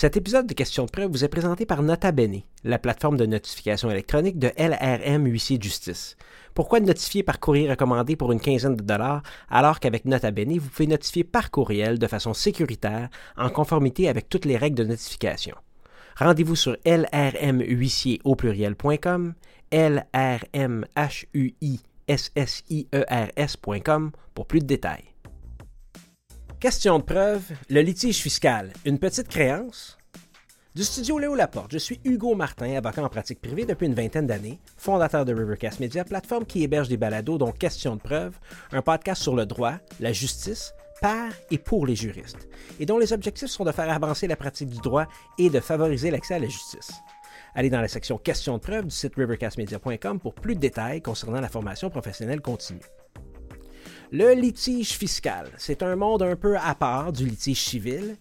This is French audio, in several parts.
Cet épisode de Questions de preuve vous est présenté par Nota Bene, la plateforme de notification électronique de LRM Huissier Justice. Pourquoi notifier par courrier recommandé pour une quinzaine de dollars alors qu'avec Nota Bene, vous pouvez notifier par courriel de façon sécuritaire en conformité avec toutes les règles de notification? Rendez-vous sur lrmhuissier au pluriel.com, lrmhuissiers.com pour plus de détails. Question de preuve, le litige fiscal, une petite créance? Du studio Léo Laporte, je suis Hugo Martin, avocat en pratique privée depuis une vingtaine d'années, fondateur de Rivercast Media, plateforme qui héberge des balados dont Question de preuve, un podcast sur le droit, la justice, par et pour les juristes, et dont les objectifs sont de faire avancer la pratique du droit et de favoriser l'accès à la justice. Allez dans la section Questions de preuve du site rivercastmedia.com pour plus de détails concernant la formation professionnelle continue. Le litige fiscal, c'est un monde un peu à part du litige civil.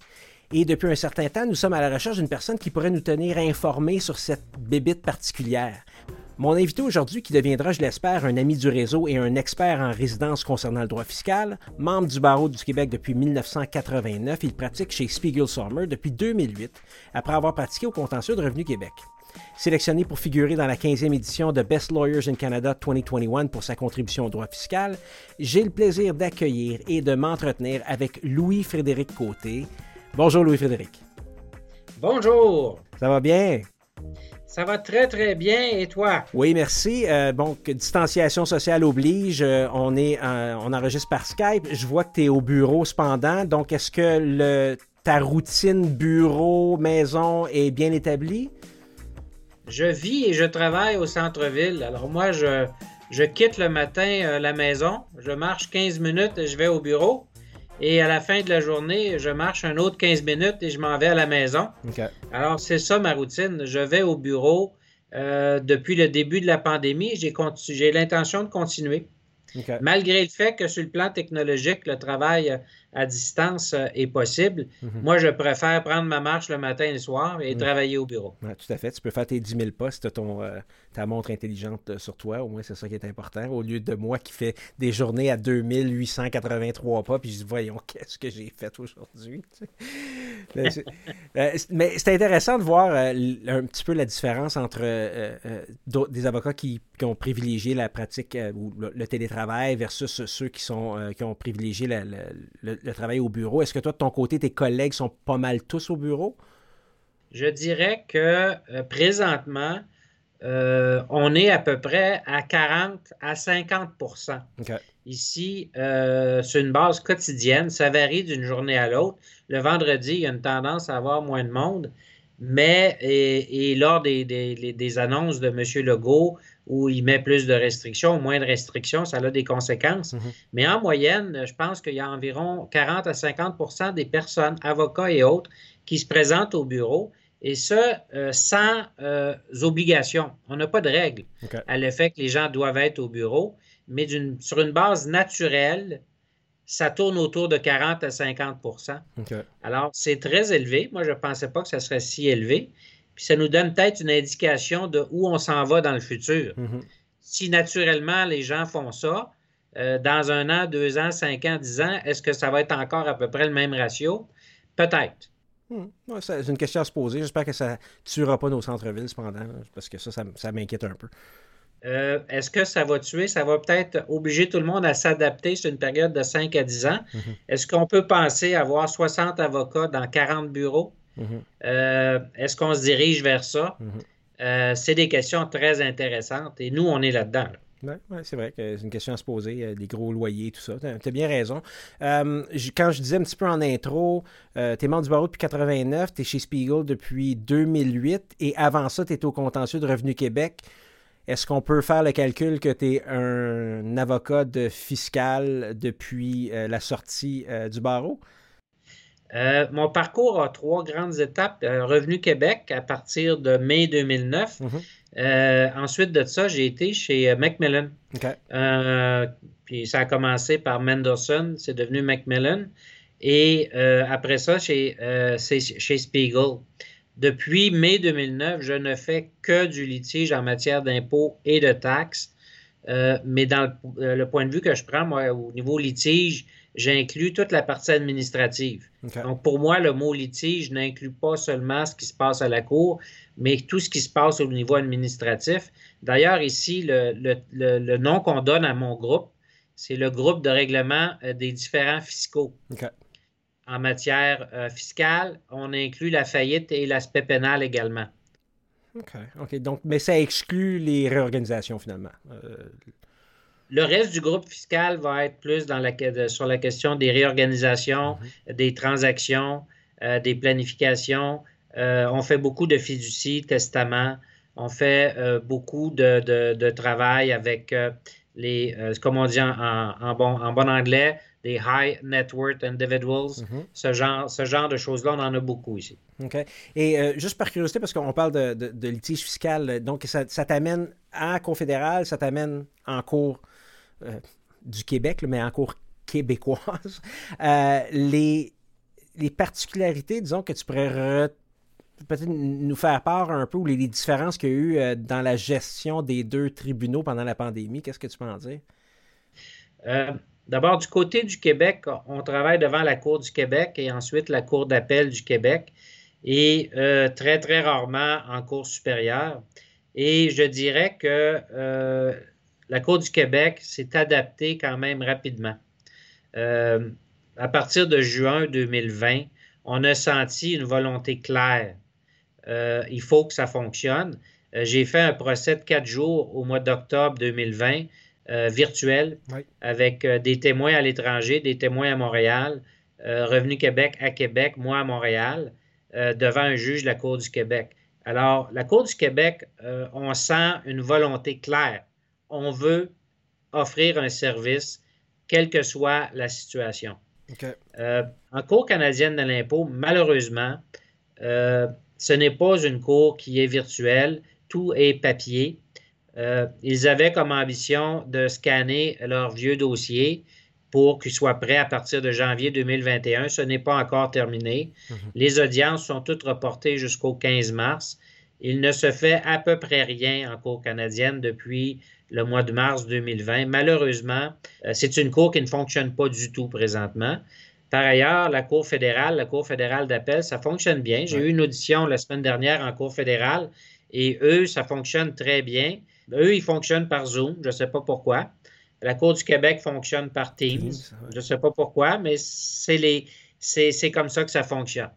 Et depuis un certain temps, nous sommes à la recherche d'une personne qui pourrait nous tenir informés sur cette bébite particulière. Mon invité aujourd'hui, qui deviendra, je l'espère, un ami du réseau et un expert en résidence concernant le droit fiscal, membre du barreau du Québec depuis 1989, il pratique chez Spiegel Sommer depuis 2008, après avoir pratiqué au contentieux de Revenu Québec. Sélectionné pour figurer dans la 15e édition de Best Lawyers in Canada 2021 pour sa contribution au droit fiscal, j'ai le plaisir d'accueillir et de m'entretenir avec Louis-Frédéric Côté. Bonjour Louis-Frédéric. Bonjour. Ça va bien? Ça va très très bien et toi? Oui, merci. Euh, bon, distanciation sociale oblige. Euh, on est, euh, on enregistre par Skype. Je vois que tu es au bureau cependant. Donc, est-ce que le, ta routine bureau maison est bien établie? Je vis et je travaille au centre-ville. Alors moi, je, je quitte le matin la maison. Je marche 15 minutes et je vais au bureau. Et à la fin de la journée, je marche un autre 15 minutes et je m'en vais à la maison. Alors, c'est ça ma routine. Je vais au bureau euh, depuis le début de la pandémie. J'ai l'intention de continuer. Malgré le fait que sur le plan technologique, le travail à distance euh, est possible. Mhm. Moi, je préfère prendre ma marche le matin et le soir et mhm. travailler au bureau. tout à fait. Tu peux faire tes 10 000 pas si tu as ta montre intelligente euh, sur toi. Au moins, c'est ça qui est important. Au lieu de moi qui fais des journées à 2883 pas, puis je dis, voyons, qu'est-ce que j'ai fait aujourd'hui? Mais c'est intéressant de voir un petit peu la différence entre des avocats qui, ont privilégié la pratique ou le, télétravail versus ceux qui, sont, qui ont privilégié le travail au bureau. Est-ce que toi, de ton côté, tes collègues sont pas mal tous au bureau? Je dirais que euh, présentement, euh, on est à peu près à 40 à 50% Ici, euh, c'est une base quotidienne. Ça varie d'une journée à l'autre. Le vendredi, il y a une tendance à avoir moins de monde. Mais, et, lors des, des, annonces de M. Legault, où il met plus de restrictions ou moins de restrictions, ça a des conséquences. Mhm. Mais en moyenne, je pense qu'il y a environ 40 à 50% des personnes, avocats et autres, qui se présentent au bureau, et ce, euh, sans euh, obligation. On n'a pas de règle à l'effet que les gens doivent être au bureau, mais sur une base naturelle, ça tourne autour de 40 à 50% Alors, c'est très élevé. Moi, je ne pensais pas que ça serait si élevé. Puis ça nous donne peut-être une indication de où on s'en va dans le futur. Mhm. Si naturellement les gens font ça, euh, dans un an, deux ans, cinq ans, dix ans, est-ce que ça va être encore à peu près le même ratio? Peut-être. Hmm. c'est une question à se poser. J'espère que ça ne tuera pas nos centres-villes, cependant, parce que ça, ça m'inquiète un peu. Euh, est-ce que ça va tuer? Ça va peut-être obliger tout le monde à s'adapter sur une période de 5 à 10 ans. Mhm. Est-ce qu'on peut penser avoir 60 avocats dans 40 bureaux? Mhm. Euh, est-ce qu'on se dirige vers ça? Mhm. Euh, c'est des questions très intéressantes et nous, on est là-dedans. Oui, c'est vrai que c'est une question à se poser, des gros loyers, tout ça. Tu as, bien raison. quand je disais un petit peu en intro, tu es membre du barreau depuis 89, tu es chez Spiegel depuis 2008 et avant ça, tu étais au contentieux de Revenu Québec. Est-ce qu'on peut faire le calcul que tu es un avocat de fiscal depuis euh, la sortie euh, du barreau? Euh, mon parcours a trois grandes étapes. Revenu Québec à partir de mai 2009. Mhm. ensuite de ça, j'ai été chez Macmillan. puis ça a commencé par Mendelssohn, c'est devenu Macmillan. Et après ça, chez, chez Spiegel. Depuis mai 2009, je ne fais que du litige en matière d'impôts et de taxes. Euh, mais dans euh, le, point de vue que je prends, moi, au niveau litige, j'inclus toute la partie administrative. Donc, pour moi, le mot litige n'inclut pas seulement ce qui se passe à la Cour, mais tout ce qui se passe au niveau administratif. D'ailleurs, ici, le, nom qu'on donne à mon groupe, c'est le groupe de règlement euh, des différents fiscaux. En matière euh, fiscale, on inclut la faillite et l'aspect pénal également. OK. OK. Donc, mais ça exclut les réorganisations finalement. Euh, le reste du groupe fiscal va être plus dans la, sur la question des réorganisations, mhm. des transactions, euh, des planifications. Euh, on fait beaucoup de fiducies, testaments. On fait euh, beaucoup de, travail avec les, comme on dit en, bon, en bon anglais, des high net worth individuals. Mhm. ce, genre, ce genre de choses-là, on en a beaucoup ici. OK. Et juste par curiosité, parce qu'on parle de, litige fiscal, donc ça, ça t'amène à confédéral, ça t'amène en cours du Québec, mais encore québécoise, euh, les, les particularités, disons, que tu pourrais peut-être nous faire part un peu ou les, différences qu'il y a eu euh, dans la gestion des deux tribunaux pendant la pandémie. Qu'est-ce que tu peux en dire? D'abord, du côté du Québec, on travaille devant la Cour du Québec et ensuite la Cour d'appel du Québec et très, très rarement en Cour supérieure. Et je dirais que la Cour du Québec s'est adaptée quand même rapidement. Euh, à partir de juin 2020, on a senti une volonté claire. Euh, il faut que ça fonctionne. Euh, j'ai fait un procès de quatre jours au mois d'octobre 2020, virtuel, avec des témoins à l'étranger, des témoins à Montréal, Revenu Québec à Québec, moi à Montréal, devant un juge de la Cour du Québec. Alors, la Cour du Québec, on sent une volonté claire on veut offrir un service, quelle que soit la situation. Euh, en Cour canadienne de l'impôt, malheureusement, euh, ce n'est pas une cour qui est virtuelle, tout est papier. Euh, ils avaient comme ambition de scanner leurs vieux dossiers pour qu'ils soient prêts à partir de janvier 2021. Ce n'est pas encore terminé. Mhm. Les audiences sont toutes reportées jusqu'au 15 mars. Il ne se fait à peu près rien en Cour canadienne depuis le mois de mars 2020. Malheureusement, euh, c'est une cour qui ne fonctionne pas du tout présentement. Par ailleurs, la Cour fédérale, la Cour fédérale d'appel, ça fonctionne bien. J'ai eu une audition la semaine dernière en Cour fédérale et eux, ça fonctionne très bien. Eux, ils fonctionnent par Zoom, je ne sais pas pourquoi. La Cour du Québec fonctionne par Teams, je ne sais pas pourquoi, mais c'est comme ça que ça fonctionne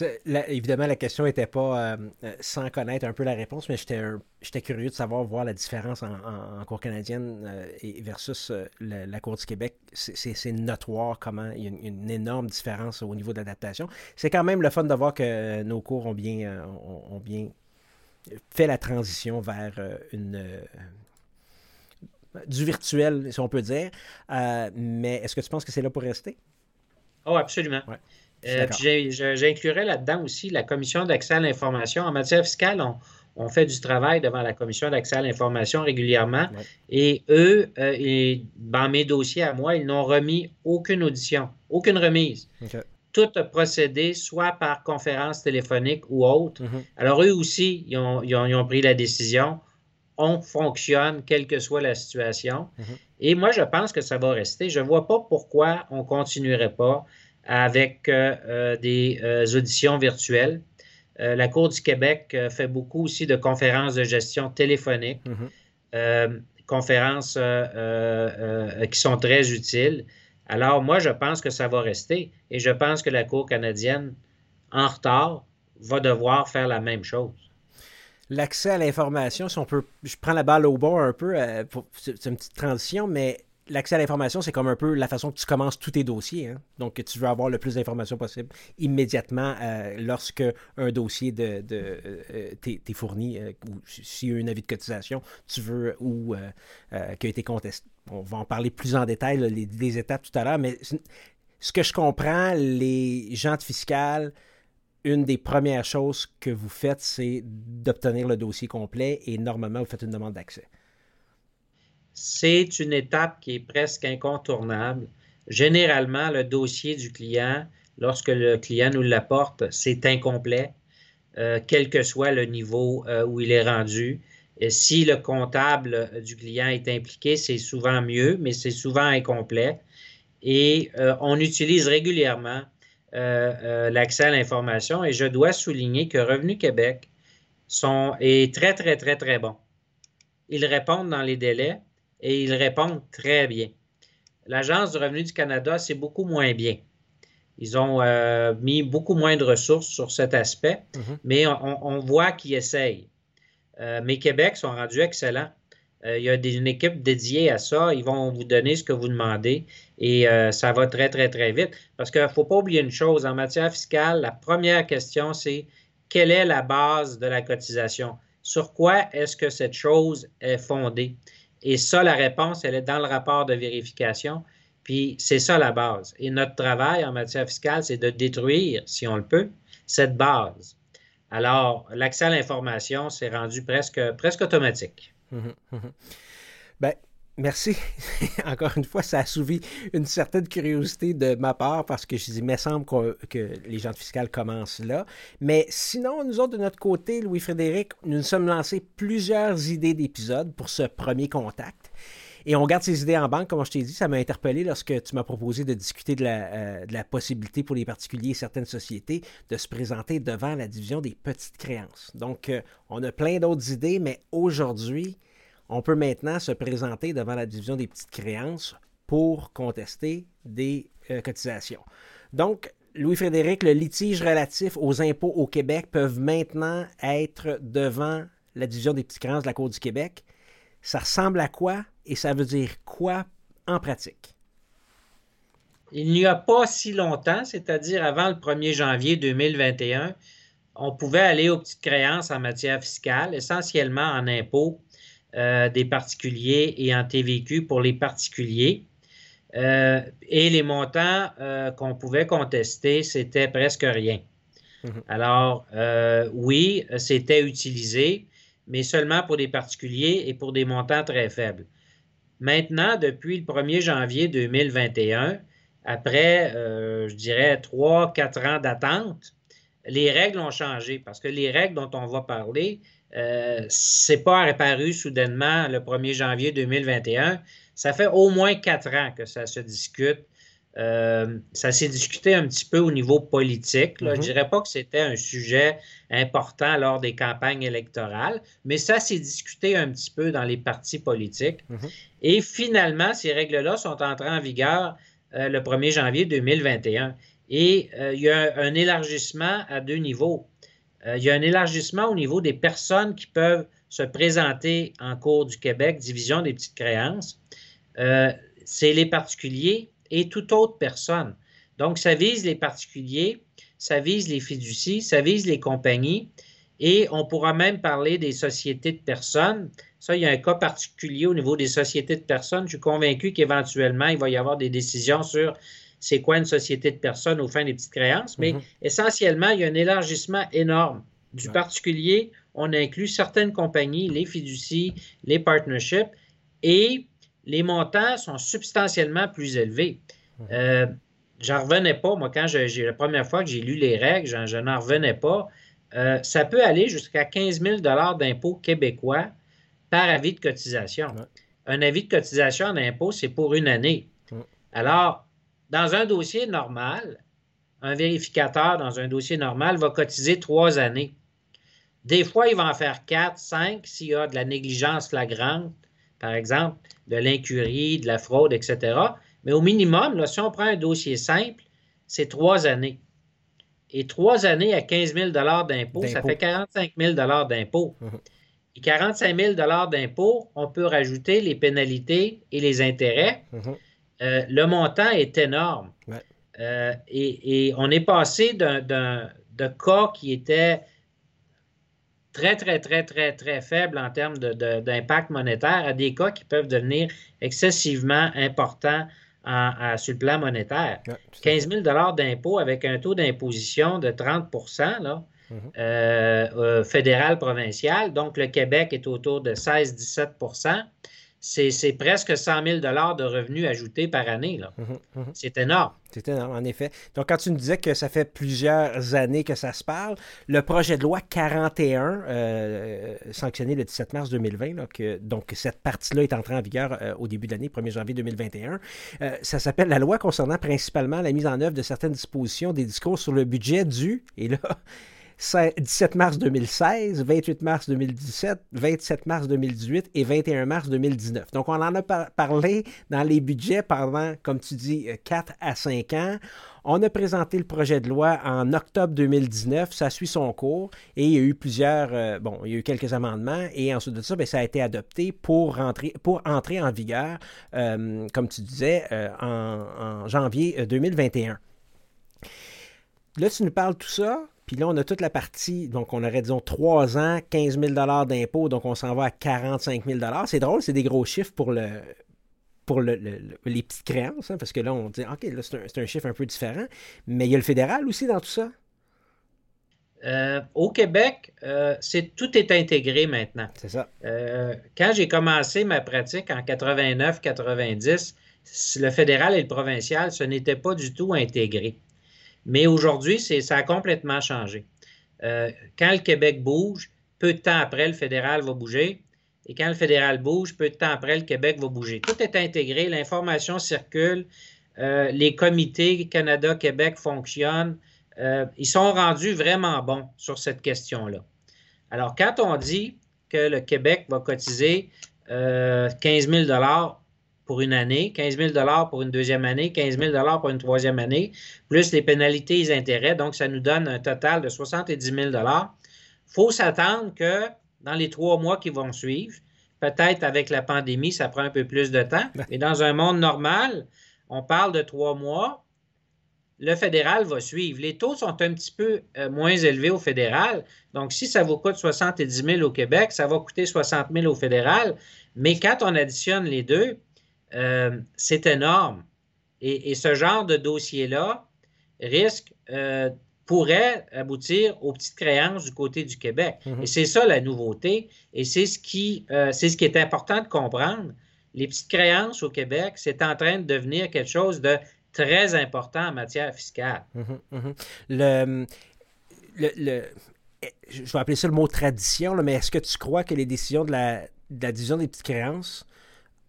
évidemment, la question n'était pas euh, euh, sans connaître un peu la réponse, mais j'étais curieux de savoir, voir la différence en, Cour canadienne euh, versus la, Cour du Québec. C'est notoire comment il y a une, énorme différence au niveau de l'adaptation. C'est quand même le fun de voir que nos cours ont bien, ont, bien fait la transition vers une du virtuel, si on peut dire. mais est-ce que tu penses que c'est là pour rester? Oh, absolument. Euh, j'inclurais là-dedans aussi la commission d'accès à l'information. En matière fiscale, on, fait du travail devant la commission d'accès à l'information régulièrement. Et eux, euh, dans mes dossiers à moi, ils n'ont remis aucune audition, aucune remise. Tout a procédé soit par conférence téléphonique ou autre. Mm-hmm. Alors, eux aussi, ils ont, pris la décision. On fonctionne, quelle que soit la situation. Mm-hmm. Et moi, je pense que ça va rester. Je ne vois pas pourquoi on ne continuerait pas avec euh, euh, des euh, auditions virtuelles. la Cour du Québec fait beaucoup aussi de conférences de gestion téléphonique, mhm. conférences qui sont très utiles. Alors, moi, je pense que ça va rester et je pense que la Cour canadienne, en retard, va devoir faire la même chose l'accès à l'information, si on peut, je prends la balle au bord un peu, c'est une petite transition, mais l'accès à l'information, c'est comme un peu la façon que tu commences tous tes dossiers. Hein. Donc, tu veux avoir le plus d'informations possible immédiatement euh, lorsque un dossier de, euh, t'est fourni euh, ou s'il y a un avis de cotisation, tu veux ou qui a été contesté. On va en parler plus en détail, les, étapes tout à l'heure, mais ce que je comprends, les gens de fiscal, une des premières choses que vous faites, c'est d'obtenir le dossier complet et normalement, vous faites une demande d'accès c'est une étape qui est presque incontournable. Généralement, le dossier du client, lorsque le client nous l'apporte, c'est incomplet, euh, quel que soit le niveau euh, où il est rendu. Si le comptable du client est impliqué, c'est souvent mieux, mais c'est souvent incomplet. et on utilise régulièrement l'accès à l'information. Et je dois souligner que Revenu Québec est très, très, très, très bon. Ils répondent dans les délais et ils répondent très bien. L'Agence du revenu du Canada, c'est beaucoup moins bien. Ils ont euh, mis beaucoup moins de ressources sur cet aspect, mhm. mais on, voit qu'ils essayent. Euh, mais Québec sont rendus excellents. Euh, il y a une équipe dédiée à ça. Ils vont vous donner ce que vous demandez et ça va très, très, très vite. Parce qu'il ne faut pas oublier une chose. En matière fiscale, la première question, c'est quelle est la base de la cotisation? Sur quoi est-ce que cette chose est fondée? Et ça, la réponse, elle est dans le rapport de vérification. Puis c'est ça la base. Et notre travail en matière fiscale, c'est de détruire, si on le peut, cette base. Alors, l'accès à l'information s'est rendu presque, presque automatique. Hum, hum. Ben, Merci. Encore une fois, ça a souvi une certaine curiosité de ma part parce que je dis, il me semble que les gens de fiscal commencent là. Mais sinon, nous autres, de notre côté, Louis-Frédéric, nous nous sommes lancés plusieurs idées d'épisodes pour ce premier contact. Et on garde ces idées en banque, comme je t'ai dit. Ça m'a interpellé lorsque tu m'as proposé de discuter de la, euh, possibilité pour les particuliers et certaines sociétés de se présenter devant la division des petites créances. Donc, euh, on a plein d'autres idées, mais aujourd'hui, on peut maintenant se présenter devant la division des petites créances pour contester des euh, cotisations. Donc, Louis-Frédéric, le litige relatif aux impôts au Québec peuvent maintenant être devant la division des petites créances de la Cour du Québec. Ça ressemble à quoi et ça veut dire quoi en pratique? Il n'y a pas si longtemps, c'est-à-dire avant le 1er janvier 2021, on pouvait aller aux petites créances en matière fiscale, essentiellement en impôts euh, des particuliers et en TVQ pour les particuliers. Euh, et les montants euh, qu'on pouvait contester, c'était presque rien. Mhm. Alors, oui, c'était utilisé, mais seulement pour des particuliers et pour des montants très faibles. Maintenant, depuis le 1er janvier 2021, après, je dirais, trois, quatre ans d'attente, les règles ont changé parce que les règles dont on va parler, euh, c'est pas apparu soudainement le 1er janvier 2021. Ça fait au moins quatre ans que ça se discute. Euh, ça s'est discuté un petit peu au niveau politique. Je ne mm-hmm. dirais pas que c'était un sujet important lors des campagnes électorales, mais ça s'est discuté un petit peu dans les partis politiques. Mm-hmm. Et finalement, ces règles-là sont entrées en vigueur euh, le 1er janvier 2021. Et il y a un élargissement à deux niveaux. Euh, il y a un élargissement au niveau des personnes qui peuvent se présenter en cours du Québec, division des petites créances. Euh, c'est les particuliers et toute autre personne. Donc, ça vise les particuliers, ça vise les fiducies, ça vise les compagnies et on pourra même parler des sociétés de personnes. Ça, il y a un cas particulier au niveau des sociétés de personnes. Je suis convaincu qu'éventuellement, il va y avoir des décisions sur c'est quoi une société de personnes au fin des petites créances, mais mhm. essentiellement, il y a un élargissement énorme. Du particulier, on inclut certaines compagnies, les fiducies, les partnerships, et les montants sont substantiellement plus élevés. Mhm. Euh, j'en revenais pas, moi, quand j'ai la première fois que j'ai lu les règles, je n'en revenais pas. Euh, ça peut aller jusqu'à 15 000 d'impôts québécois par avis de cotisation. Un avis de cotisation en impôt, c'est pour une année. Alors, dans un dossier normal, un vérificateur dans un dossier normal va cotiser trois années. Des fois, il va en faire quatre, cinq s'il y a de la négligence flagrante, par exemple, de l'incurie, de la fraude, etc. Mais au minimum, si on prend un dossier simple, c'est trois années. Et trois années à 15 000 d'impôt, ça fait 45 000 d'impôt. Mhm. Et 45 000 d'impôt, on peut rajouter les pénalités et les intérêts. Euh, le montant est énorme. Euh, et, on est passé d'un cas qui était très, très, très, très, très faible en termes d'impact monétaire à des cas qui peuvent devenir excessivement importants sur le plan monétaire. 15 000 d'impôt avec un taux d'imposition de 30 là, mm-hmm. euh, fédéral provincial. Donc, le Québec est autour de 16-17 c'est presque 100 000 de revenus ajoutés par année. Mhm, mhm. C'est énorme. C'est énorme, en effet. Donc, quand tu nous disais que ça fait plusieurs années que ça se parle, le projet de loi 41, euh, sanctionné le 17 mars 2020, que, donc cette partie-là est entrée en vigueur euh, au début de l'année, 1er janvier 2021, euh, ça s'appelle la loi concernant principalement la mise en œuvre de certaines dispositions des discours sur le budget du, et là, 17 mars 2016, 28 mars 2017, 27 mars 2018 et 21 mars 2019. Donc, on en a parlé dans les budgets pendant, comme tu dis, 4 à 5 ans. On a présenté le projet de loi en octobre 2019, ça suit son cours et il y a eu plusieurs, euh, bon, il y a eu quelques amendements et ensuite de ça, bien, ça a été adopté pour, pour entrer en vigueur, euh, comme tu disais, euh, en, en janvier 2021. Là, tu nous parles tout ça. Puis là, on a toute la partie, donc on aurait, disons, 3 ans, 15 000 d'impôts, donc on s'en va à 45 000 C'est drôle, c'est des gros chiffres pour le pour le, les petites créances, hein, parce que là, on dit, OK, là, c'est un, chiffre un peu différent, mais il y a le fédéral aussi dans tout ça? Euh, au Québec, euh, c'est, tout est intégré maintenant. C'est ça. Euh, quand j'ai commencé ma pratique en 89-90, le fédéral et le provincial, ce n'était pas du tout intégré. Mais aujourd'hui, ça a complètement changé. Euh, quand le Québec bouge, peu de temps après, le fédéral va bouger. Et quand le fédéral bouge, peu de temps après, le Québec va bouger. Tout est intégré, l'information circule, euh, les comités Canada-Québec fonctionnent. Euh, ils sont rendus vraiment bons sur cette question-là. Alors, quand on dit que le Québec va cotiser 15 000 pour une année, 15 000 pour une deuxième année, 15 000 pour une troisième année, plus les pénalités et les intérêts. Donc, ça nous donne un total de 70 000 Il faut s'attendre que dans les trois mois qui vont suivre, peut-être avec la pandémie, ça prend un peu plus de temps, mais dans un monde normal, on parle de trois mois, le fédéral va suivre. Les taux sont un petit peu euh, moins élevés au fédéral. Donc, si ça vous coûte 70 000 au Québec, ça va coûter 60 000 au fédéral. Mais quand on additionne les deux, euh, c'est énorme. Et, ce genre de dossier-là risque, euh, pourrait aboutir aux petites créances du côté du Québec. Mhm. Et c'est ça la nouveauté. Et c'est ce, qui, euh, c'est ce qui est important de comprendre. Les petites créances au Québec, c'est en train de devenir quelque chose de très important en matière fiscale. Mhm, mhm. Le, le, je vais appeler ça le mot tradition, mais est-ce que tu crois que les décisions de la, de la division des petites créances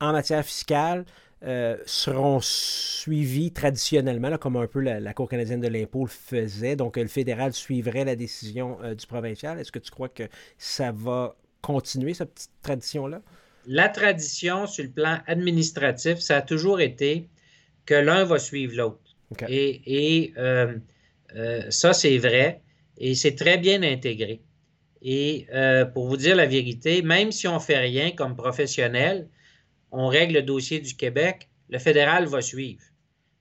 en matière fiscale euh, seront suivis traditionnellement, comme un peu la, Cour canadienne de l'impôt le faisait. Donc, le fédéral suivrait la décision euh, du provincial. Est-ce que tu crois que ça va continuer, cette petite tradition-là? La tradition sur le plan administratif, ça a toujours été que l'un va suivre l'autre. Et, euh, ça, c'est vrai. Et c'est très bien intégré. Et pour vous dire la vérité, même si on ne fait rien comme professionnel, on règle le dossier du Québec, le fédéral va suivre.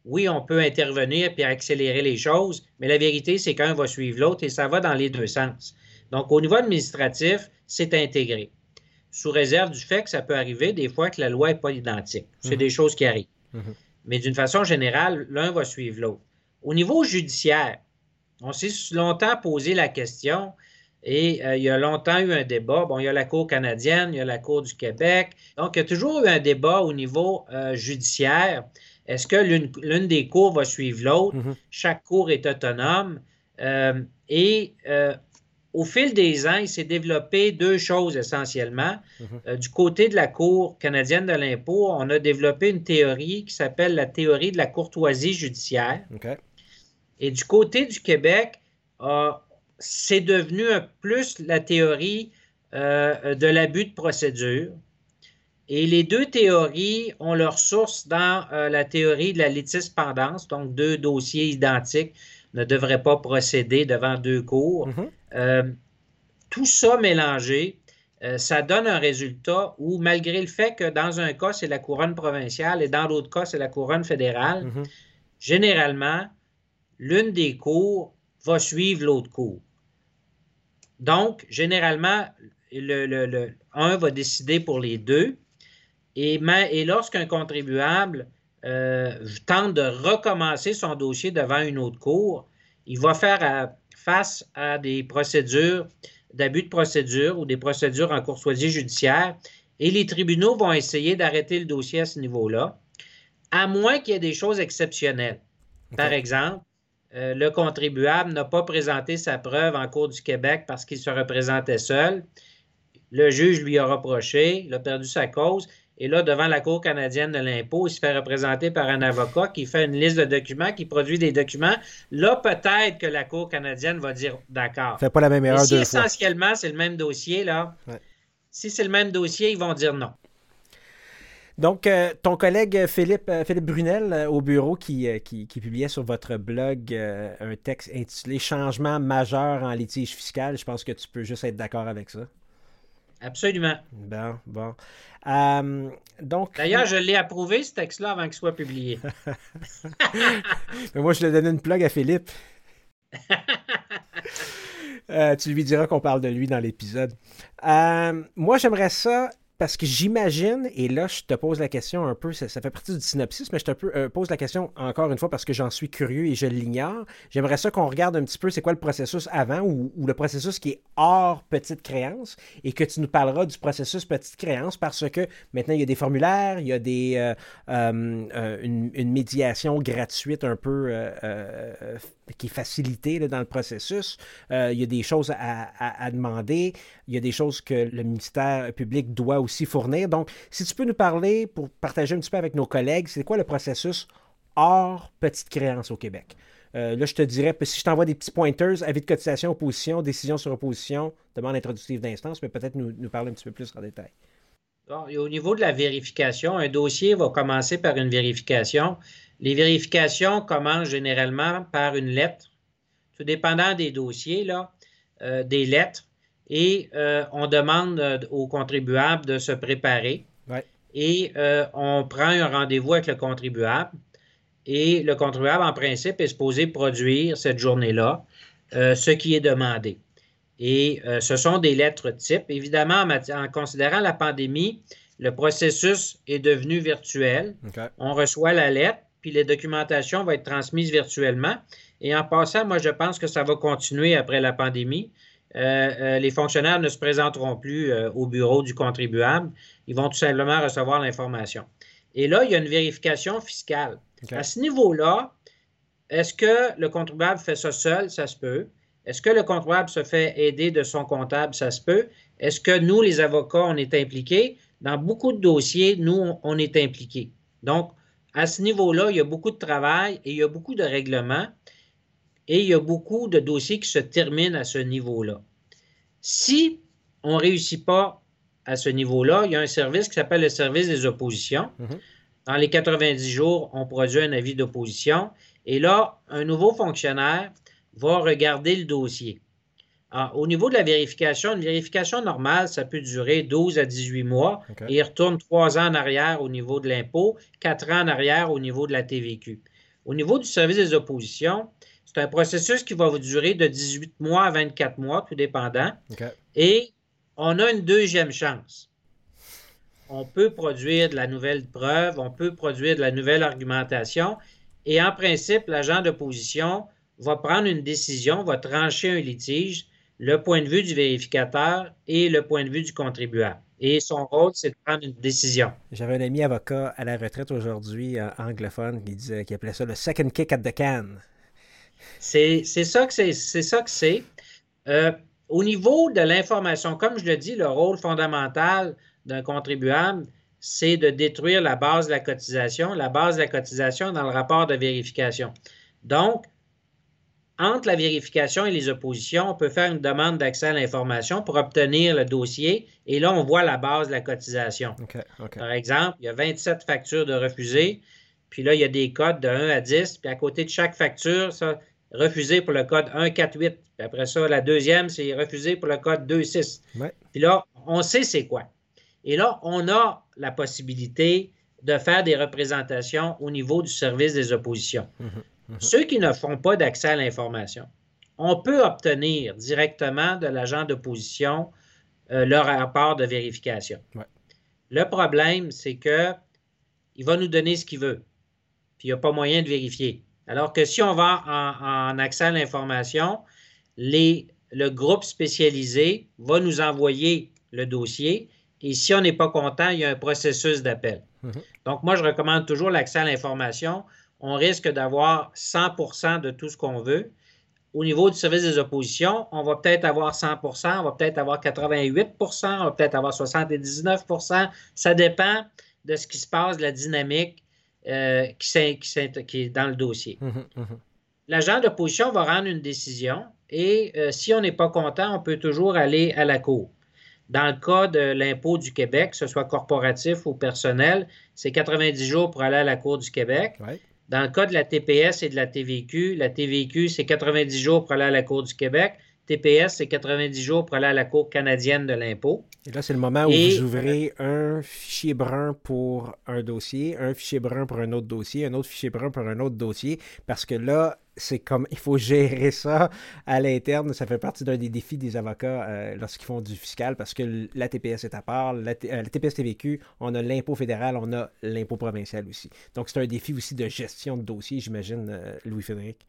Oui, on peut intervenir puis accélérer les choses, mais la vérité, c'est qu'un va suivre l'autre et ça va dans les deux sens. Donc, au niveau administratif, c'est intégré. Sous réserve du fait que ça peut arriver des fois que la loi n'est pas identique. C'est mhm. des choses qui arrivent. Mhm. Mais d'une façon générale, l'un va suivre l'autre. Au niveau judiciaire, on s'est longtemps posé la question et euh, il y a longtemps eu un débat. Bon, il y a la Cour canadienne, il y a la Cour du Québec. Donc, il y a toujours eu un débat au niveau euh, judiciaire. Est-ce que l'une des cours va suivre l'autre? Mm-hmm. Chaque cour est autonome. Euh, et au fil des ans, il s'est développé deux choses essentiellement. Mm-hmm. du côté de la Cour canadienne de l'impôt, on a développé une théorie qui s'appelle la théorie de la courtoisie judiciaire. Et du côté du Québec, c'est devenu un plus la théorie euh, de l'abus de procédure. Et les deux théories ont leur source dans euh, la théorie de la litispendance, donc deux dossiers identiques ne devraient pas procéder devant deux cours. Mm-hmm. Euh, tout ça mélangé, ça donne un résultat où, malgré le fait que dans un cas, c'est la couronne provinciale et dans l'autre cas, c'est la couronne fédérale, mm-hmm. généralement, l'une des cours va suivre l'autre cour. Donc, généralement, le, un va décider pour les deux. Et, et lorsqu'un contribuable euh, tente de recommencer son dossier devant une autre cour, il va faire face à des procédures d'abus de procédure ou des procédures en courtoisie judiciaire Et les tribunaux vont essayer d'arrêter le dossier à ce niveau-là, à moins qu'il y ait des choses exceptionnelles. Par exemple, euh, le contribuable n'a pas présenté sa preuve en cours du Québec parce qu'il se représentait seul. Le juge lui a reproché, il a perdu sa cause. Et là, devant la Cour canadienne de l'impôt, il se fait représenter par un avocat qui fait une liste de documents, qui produit des documents. Là, peut-être que la Cour canadienne va dire d'accord. Fait pas la même erreur si essentiellement, c'est le même dossier, là, si c'est le même dossier, ils vont dire non. Donc, euh, ton collègue Philippe, euh, Philippe Brunel euh, au bureau qui, qui, publiait sur votre blog un texte intitulé Changement majeur en litige fiscal, je pense que tu peux juste être d'accord avec ça. Absolument. Bon, bon. Euh, donc. D'ailleurs, je l'ai approuvé, ce texte-là, avant qu'il soit publié. Mais moi, je l'ai donné une plug à Philippe. Euh, tu lui diras qu'on parle de lui dans l'épisode. Euh, moi, j'aimerais ça parce que j'imagine, et là, je te pose la question un peu, ça, fait partie du synopsis, mais je te euh, pose la question encore une fois parce que j'en suis curieux et je l'ignore. J'aimerais ça qu'on regarde un petit peu c'est quoi le processus avant ou, le processus qui est hors petite créance et que tu nous parleras du processus petite créance parce que maintenant, il y a des formulaires, il y a des, euh, euh, une, médiation gratuite un peu qui est facilitée dans le processus. il y a des choses à, demander, il y a des choses que le ministère public doit aussi fournir. Donc, si tu peux nous parler, pour partager un petit peu avec nos collègues, c'est quoi le processus hors petite créance au Québec? Euh, là, je te dirais, si je t'envoie des petits pointers, avis de cotisation, opposition, décision sur opposition, demande introductive d'instance, mais peut-être nous, nous, parler un petit peu plus en détail. au niveau de la vérification, un dossier va commencer par une vérification. Les vérifications commencent généralement par une lettre, tout dépendant des dossiers, là, euh, des lettres et euh, on demande euh, aux contribuables de se préparer. Et euh, on prend un rendez-vous avec le contribuable. Et le contribuable, en principe, est supposé produire cette journée-là ce qui est demandé. Et ce sont des lettres type. Évidemment, en, considérant la pandémie, le processus est devenu virtuel. On reçoit la lettre, puis les documentations vont être transmises virtuellement. Et en passant, moi, je pense que ça va continuer après la pandémie. Euh, euh, les fonctionnaires ne se présenteront plus euh, au bureau du contribuable. Ils vont tout simplement recevoir l'information. Et là, il y a une vérification fiscale. À ce niveau-là, est-ce que le contribuable fait ça seul? Ça se peut. Est-ce que le contribuable se fait aider de son comptable? Ça se peut. Est-ce que nous, les avocats, on est impliqués? Dans beaucoup de dossiers, nous, on est impliqués. Donc, à ce niveau-là, il y a beaucoup de travail et il y a beaucoup de règlements. Et il y a beaucoup de dossiers qui se terminent à ce niveau-là. Si on ne réussit pas à ce niveau-là, il y a un service qui s'appelle le service des oppositions. Mhm. Dans les 90 jours, on produit un avis d'opposition. Et là, un nouveau fonctionnaire va regarder le dossier. Au niveau de la vérification, une vérification normale, ça peut durer 12 à 18 mois et il retourne 3 ans en arrière au niveau de l'impôt, 4 ans en arrière au niveau de la TVQ. Au niveau du service des oppositions, c'est un processus qui va vous durer de 18 mois à 24 mois, tout dépendant. Et on a une deuxième chance. On peut produire de la nouvelle preuve, on peut produire de la nouvelle argumentation. Et en principe, l'agent d'opposition va prendre une décision, va trancher un litige, le point de vue du vérificateur et le point de vue du contribuable. Et son rôle, c'est de prendre une décision. J'avais un ami avocat à la retraite aujourd'hui, euh, anglophone, qui disait qu'il appelait ça le second kick at the can. C'est ça que c'est. C'est ça que c'est. Euh, au niveau de l'information, comme je le dis, le rôle fondamental d'un contribuable, c'est de détruire la base de la cotisation, la base de la cotisation dans le rapport de vérification. Donc, entre la vérification et les oppositions, on peut faire une demande d'accès à l'information pour obtenir le dossier et là, on voit la base de la cotisation. Par exemple, il y a 27 factures de refusées, puis là, il y a des codes de 1 à 10, puis à côté de chaque facture, ça, refusé pour le code 148. Puis après ça, la deuxième, c'est refusé pour le code 26. Puis là, on sait c'est quoi. Et là, on a la possibilité de faire des représentations au niveau du service des oppositions. Mhm, mhm. Ceux qui ne font pas d'accès à l'information, on peut obtenir directement de l'agent d'opposition euh, leur rapport de vérification. Le problème, c'est que il va nous donner ce qu'il veut, puis il n'y a pas moyen de vérifier. Alors que si on va en, accès à l'information, le groupe spécialisé va nous envoyer le dossier Et si on n'est pas content, il y a un processus d'appel. Mhm. Donc, moi, je recommande toujours l'accès à l'information. On risque d'avoir 100% de tout ce qu'on veut. Au niveau du service des oppositions, on va peut-être avoir 100% on va peut-être avoir 88% on va peut-être avoir 79% Ça dépend de ce qui se passe, de la dynamique euh, qui, est dans le dossier. Mhm, mhm. L'agent d'opposition va rendre une décision et euh, si on n'est pas content, on peut toujours aller à la Cour. Dans le cas de l'impôt du Québec, que ce soit corporatif ou personnel, c'est 90 jours pour aller à la Cour du Québec. Dans le cas de la TPS et de la TVQ, la TVQ, c'est 90 jours pour aller à la Cour du Québec. TPS, c'est 90 jours pour aller à la Cour canadienne de l'impôt. Et là, c'est le moment où vous ouvrez un fichier brun pour un dossier, un fichier brun pour un autre dossier, un autre fichier brun pour un autre dossier, parce que là, c'est comme il faut gérer ça à l'interne. Ça fait partie d'un des défis des avocats euh, lorsqu'ils font du fiscal parce que la TPS est à part, la, euh, TPS TVQ, on a l'impôt fédéral, on a l'impôt provincial aussi. Donc c'est un défi aussi de gestion de dossier, j'imagine, euh, Louis-Frédéric.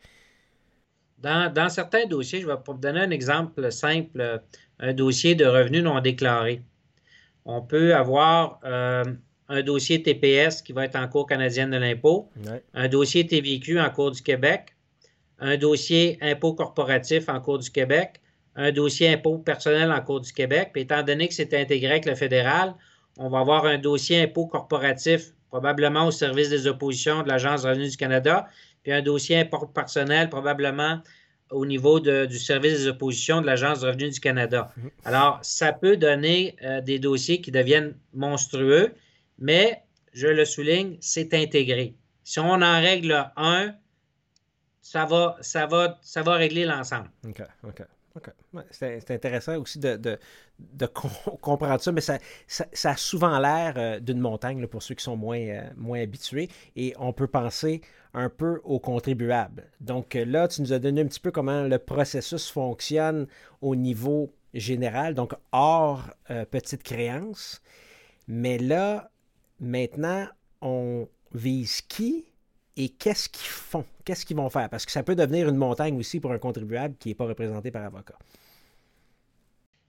Dans, certains dossiers, je vais vous donner un exemple simple, un dossier de revenus non déclarés. On peut avoir un dossier TPS qui va être en cours canadienne de l'impôt, un dossier TVQ en cours du Québec, un dossier impôt corporatif en cours du Québec, un dossier impôt personnel en cours du Québec. Puis étant donné que c'est intégré avec le fédéral, on va avoir un dossier impôt corporatif probablement au service des oppositions de l'Agence de revenus du Canada, puis un dossier personnel probablement au niveau du service des oppositions de l'Agence de revenus du Canada. Mhm. Alors, ça peut donner euh, des dossiers qui deviennent monstrueux, mais je le souligne, c'est intégré. Si on en règle un, ça va, ça va, ça va régler l'ensemble. OK, OK. C'est intéressant aussi de, de, comprendre ça, mais ça, ça, a souvent l'air euh, d'une montagne pour ceux qui sont moins, euh, moins habitués. Et on peut penser un peu aux contribuables. Donc euh, là, tu nous as donné un petit peu comment le processus fonctionne au niveau général, donc hors petite créance. Mais là, maintenant, on vise qui et qu'est-ce qu'ils font? Qu'est-ce qu'ils vont faire? Parce que ça peut devenir une montagne aussi pour un contribuable qui n'est pas représenté par avocat.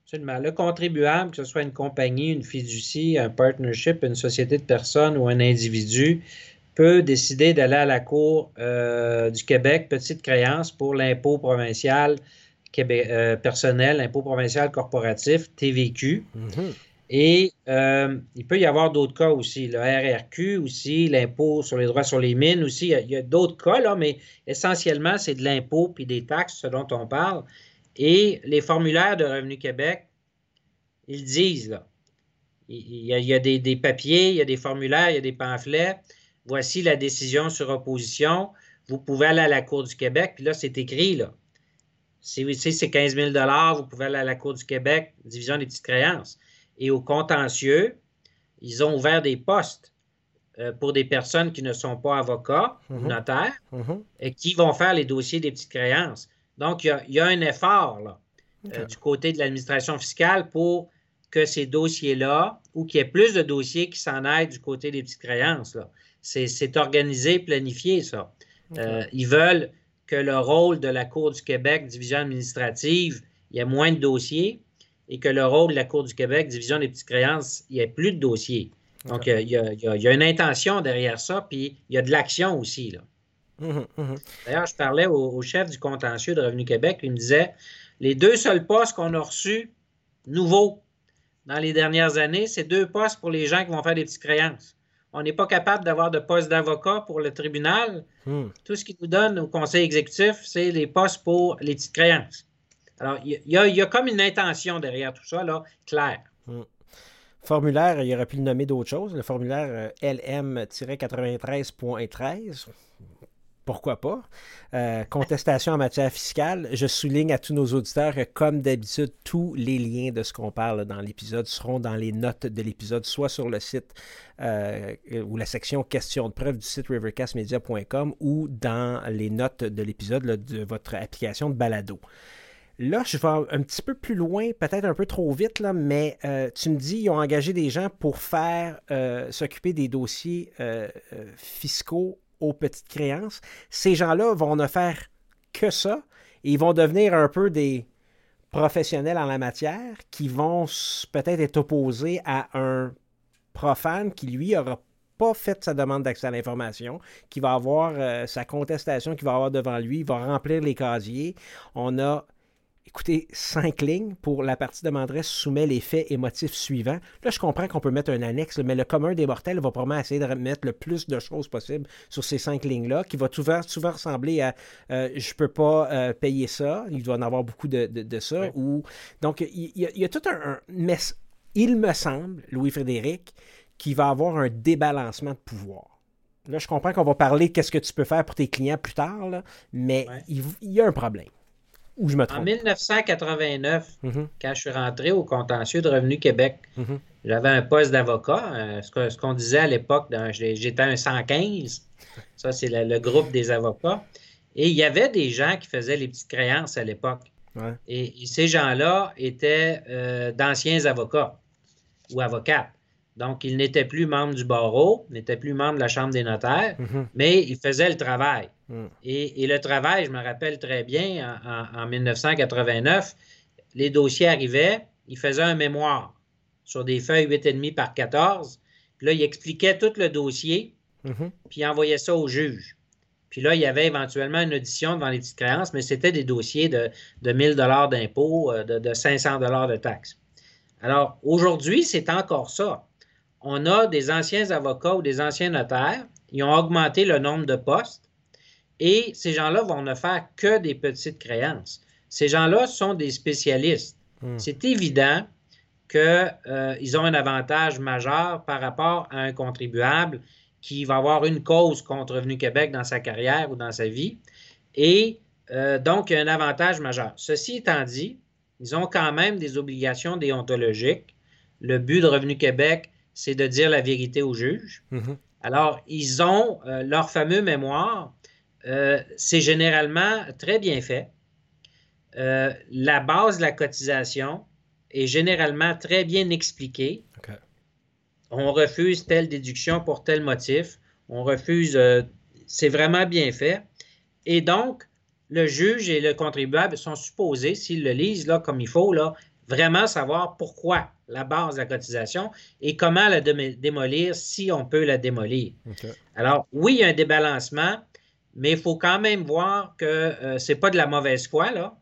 Absolument. Le contribuable, que ce soit une compagnie, une fiducie, un partnership, une société de personnes ou un individu, peut décider d'aller à la Cour euh, du Québec, petite créance pour l'impôt provincial euh, personnel, l'impôt provincial corporatif, TVQ. Mm-hmm. Et euh, il peut y avoir d'autres cas aussi, le RRQ aussi, l'impôt sur les droits sur les mines aussi. Il y a, d'autres cas, là, mais essentiellement, c'est de l'impôt puis des taxes, ce dont on parle. Et les formulaires de Revenu Québec, ils disent, là, il y a, des, papiers, il y a des formulaires, il y a des pamphlets. Voici la décision sur opposition. Vous pouvez aller à la Cour du Québec, puis là, c'est écrit, là. Si c'est 15 000 vous pouvez aller à la Cour du Québec, division des petites créances et au contentieux, ils ont ouvert des postes euh, pour des personnes qui ne sont pas avocats ou mhm. notaires mhm. et qui vont faire les dossiers des petites créances. Donc, il y a, un effort là, euh, du côté de l'administration fiscale pour que ces dossiers-là, ou qu'il y ait plus de dossiers qui s'en aillent du côté des petites créances. C'est organisé, planifié, ça. Euh, ils veulent que le rôle de la Cour du Québec, division administrative, il y ait moins de dossiers, et que le rôle de la Cour du Québec, division des petites créances, il n'y a plus de dossiers. Donc, il y, a, une intention derrière ça, puis il y a de l'action aussi. Là. Hum, hum, hum. D'ailleurs, je parlais au, chef du contentieux de Revenu Québec, il me disait les deux seuls postes qu'on a reçus nouveaux dans les dernières années, c'est deux postes pour les gens qui vont faire des petites créances. On n'est pas capable d'avoir de poste d'avocat pour le tribunal. Tout ce qu'il nous donne au conseil exécutif, c'est les postes pour les petites créances. Alors, il y, a, comme une intention derrière tout ça, là, claire. Hmm. Formulaire, il aurait pu le nommer d'autres choses. Le formulaire euh, LM-93.13. Pourquoi pas? Euh, contestation en matière fiscale. Je souligne à tous nos auditeurs que, comme d'habitude, tous les liens de ce qu'on parle dans l'épisode seront dans les notes de l'épisode, soit sur le site euh, ou la section questions de preuve du site rivercastmedia.com ou dans les notes de l'épisode de votre application de balado. Là, je vais un petit peu plus loin, peut-être un peu trop vite, là, mais euh, tu me dis, ils ont engagé des gens pour faire s'occuper des dossiers fiscaux aux petites créances. Ces gens-là vont ne faire que ça et ils vont devenir un peu des professionnels en la matière qui vont peut-être être opposés à un profane qui, lui, n'aura pas fait sa demande d'accès à l'information, qui va avoir euh, sa contestation qu'il va avoir devant lui, va remplir les casiers. On a écoutez, cinq lignes pour la partie demanderesse soumet les faits et motifs suivants. Là, je comprends qu'on peut mettre un annexe, mais le commun des mortels va probablement essayer de mettre le plus de choses possible sur ces cinq lignes-là, qui va souvent, souvent ressembler à euh, je peux pas euh, payer ça. Il doit en avoir beaucoup de, ça. Ou... Donc, il y, a, tout un, Mais il me semble, Louis-Frédéric, qu'il va avoir un débalancement de pouvoir. Là, je comprends qu'on va parler qu'est-ce que tu peux faire pour tes clients plus tard, mais il y a un problème. En 1989, mhm. quand je suis rentré au contentieux de Revenu Québec, mhm. j'avais un poste d'avocat. Euh, ce qu'on disait à l'époque, j'étais un 115. Ça, c'est le, groupe des avocats. Et il y avait des gens qui faisaient les petites créances à l'époque. Et, ces gens-là étaient euh, d'anciens avocats ou avocates. Donc, ils n'étaient plus membres du barreau, n'étaient plus membres de la Chambre des notaires, mhm. mais ils faisaient le travail. Mm. Et, le travail, je me rappelle très bien, en, 1989, les dossiers arrivaient, il faisait un mémoire sur des feuilles 8,5 par 14. Puis là, il expliquait tout le dossier, mm-hmm. puis il envoyait ça au juge. Puis là, il y avait éventuellement une audition devant les petites créances, mais c'était des dossiers de, de 1000 dollars d'impôts, euh, de, de 500 dollars de taxes. Alors, aujourd'hui, c'est encore ça. On a des anciens avocats ou des anciens notaires, ils ont augmenté le nombre de postes, et ces gens-là vont ne faire que des petites créances. Ces gens-là sont des spécialistes. Hmm. C'est évident qu'ils euh, ont un avantage majeur par rapport à un contribuable qui va avoir une cause contre Revenu Québec dans sa carrière ou dans sa vie. Et euh, donc, il y a un avantage majeur. Ceci étant dit, ils ont quand même des obligations déontologiques. Le but de Revenu Québec, c'est de dire la vérité au juge. Mm-hmm. Alors, ils ont euh, leur fameux mémoire euh, c'est généralement très bien fait. Euh, la base de la cotisation est généralement très bien expliquée. On refuse telle déduction pour tel motif. On refuse. Euh, c'est vraiment bien fait. Et donc, le juge et le contribuable sont supposés, s'ils le lisent là, comme il faut, là, vraiment savoir pourquoi la base de la cotisation et comment la démolir si on peut la démolir. Alors, oui, il y a un débalancement, mais il faut quand même voir que euh, ce n'est pas de la mauvaise foi. Là.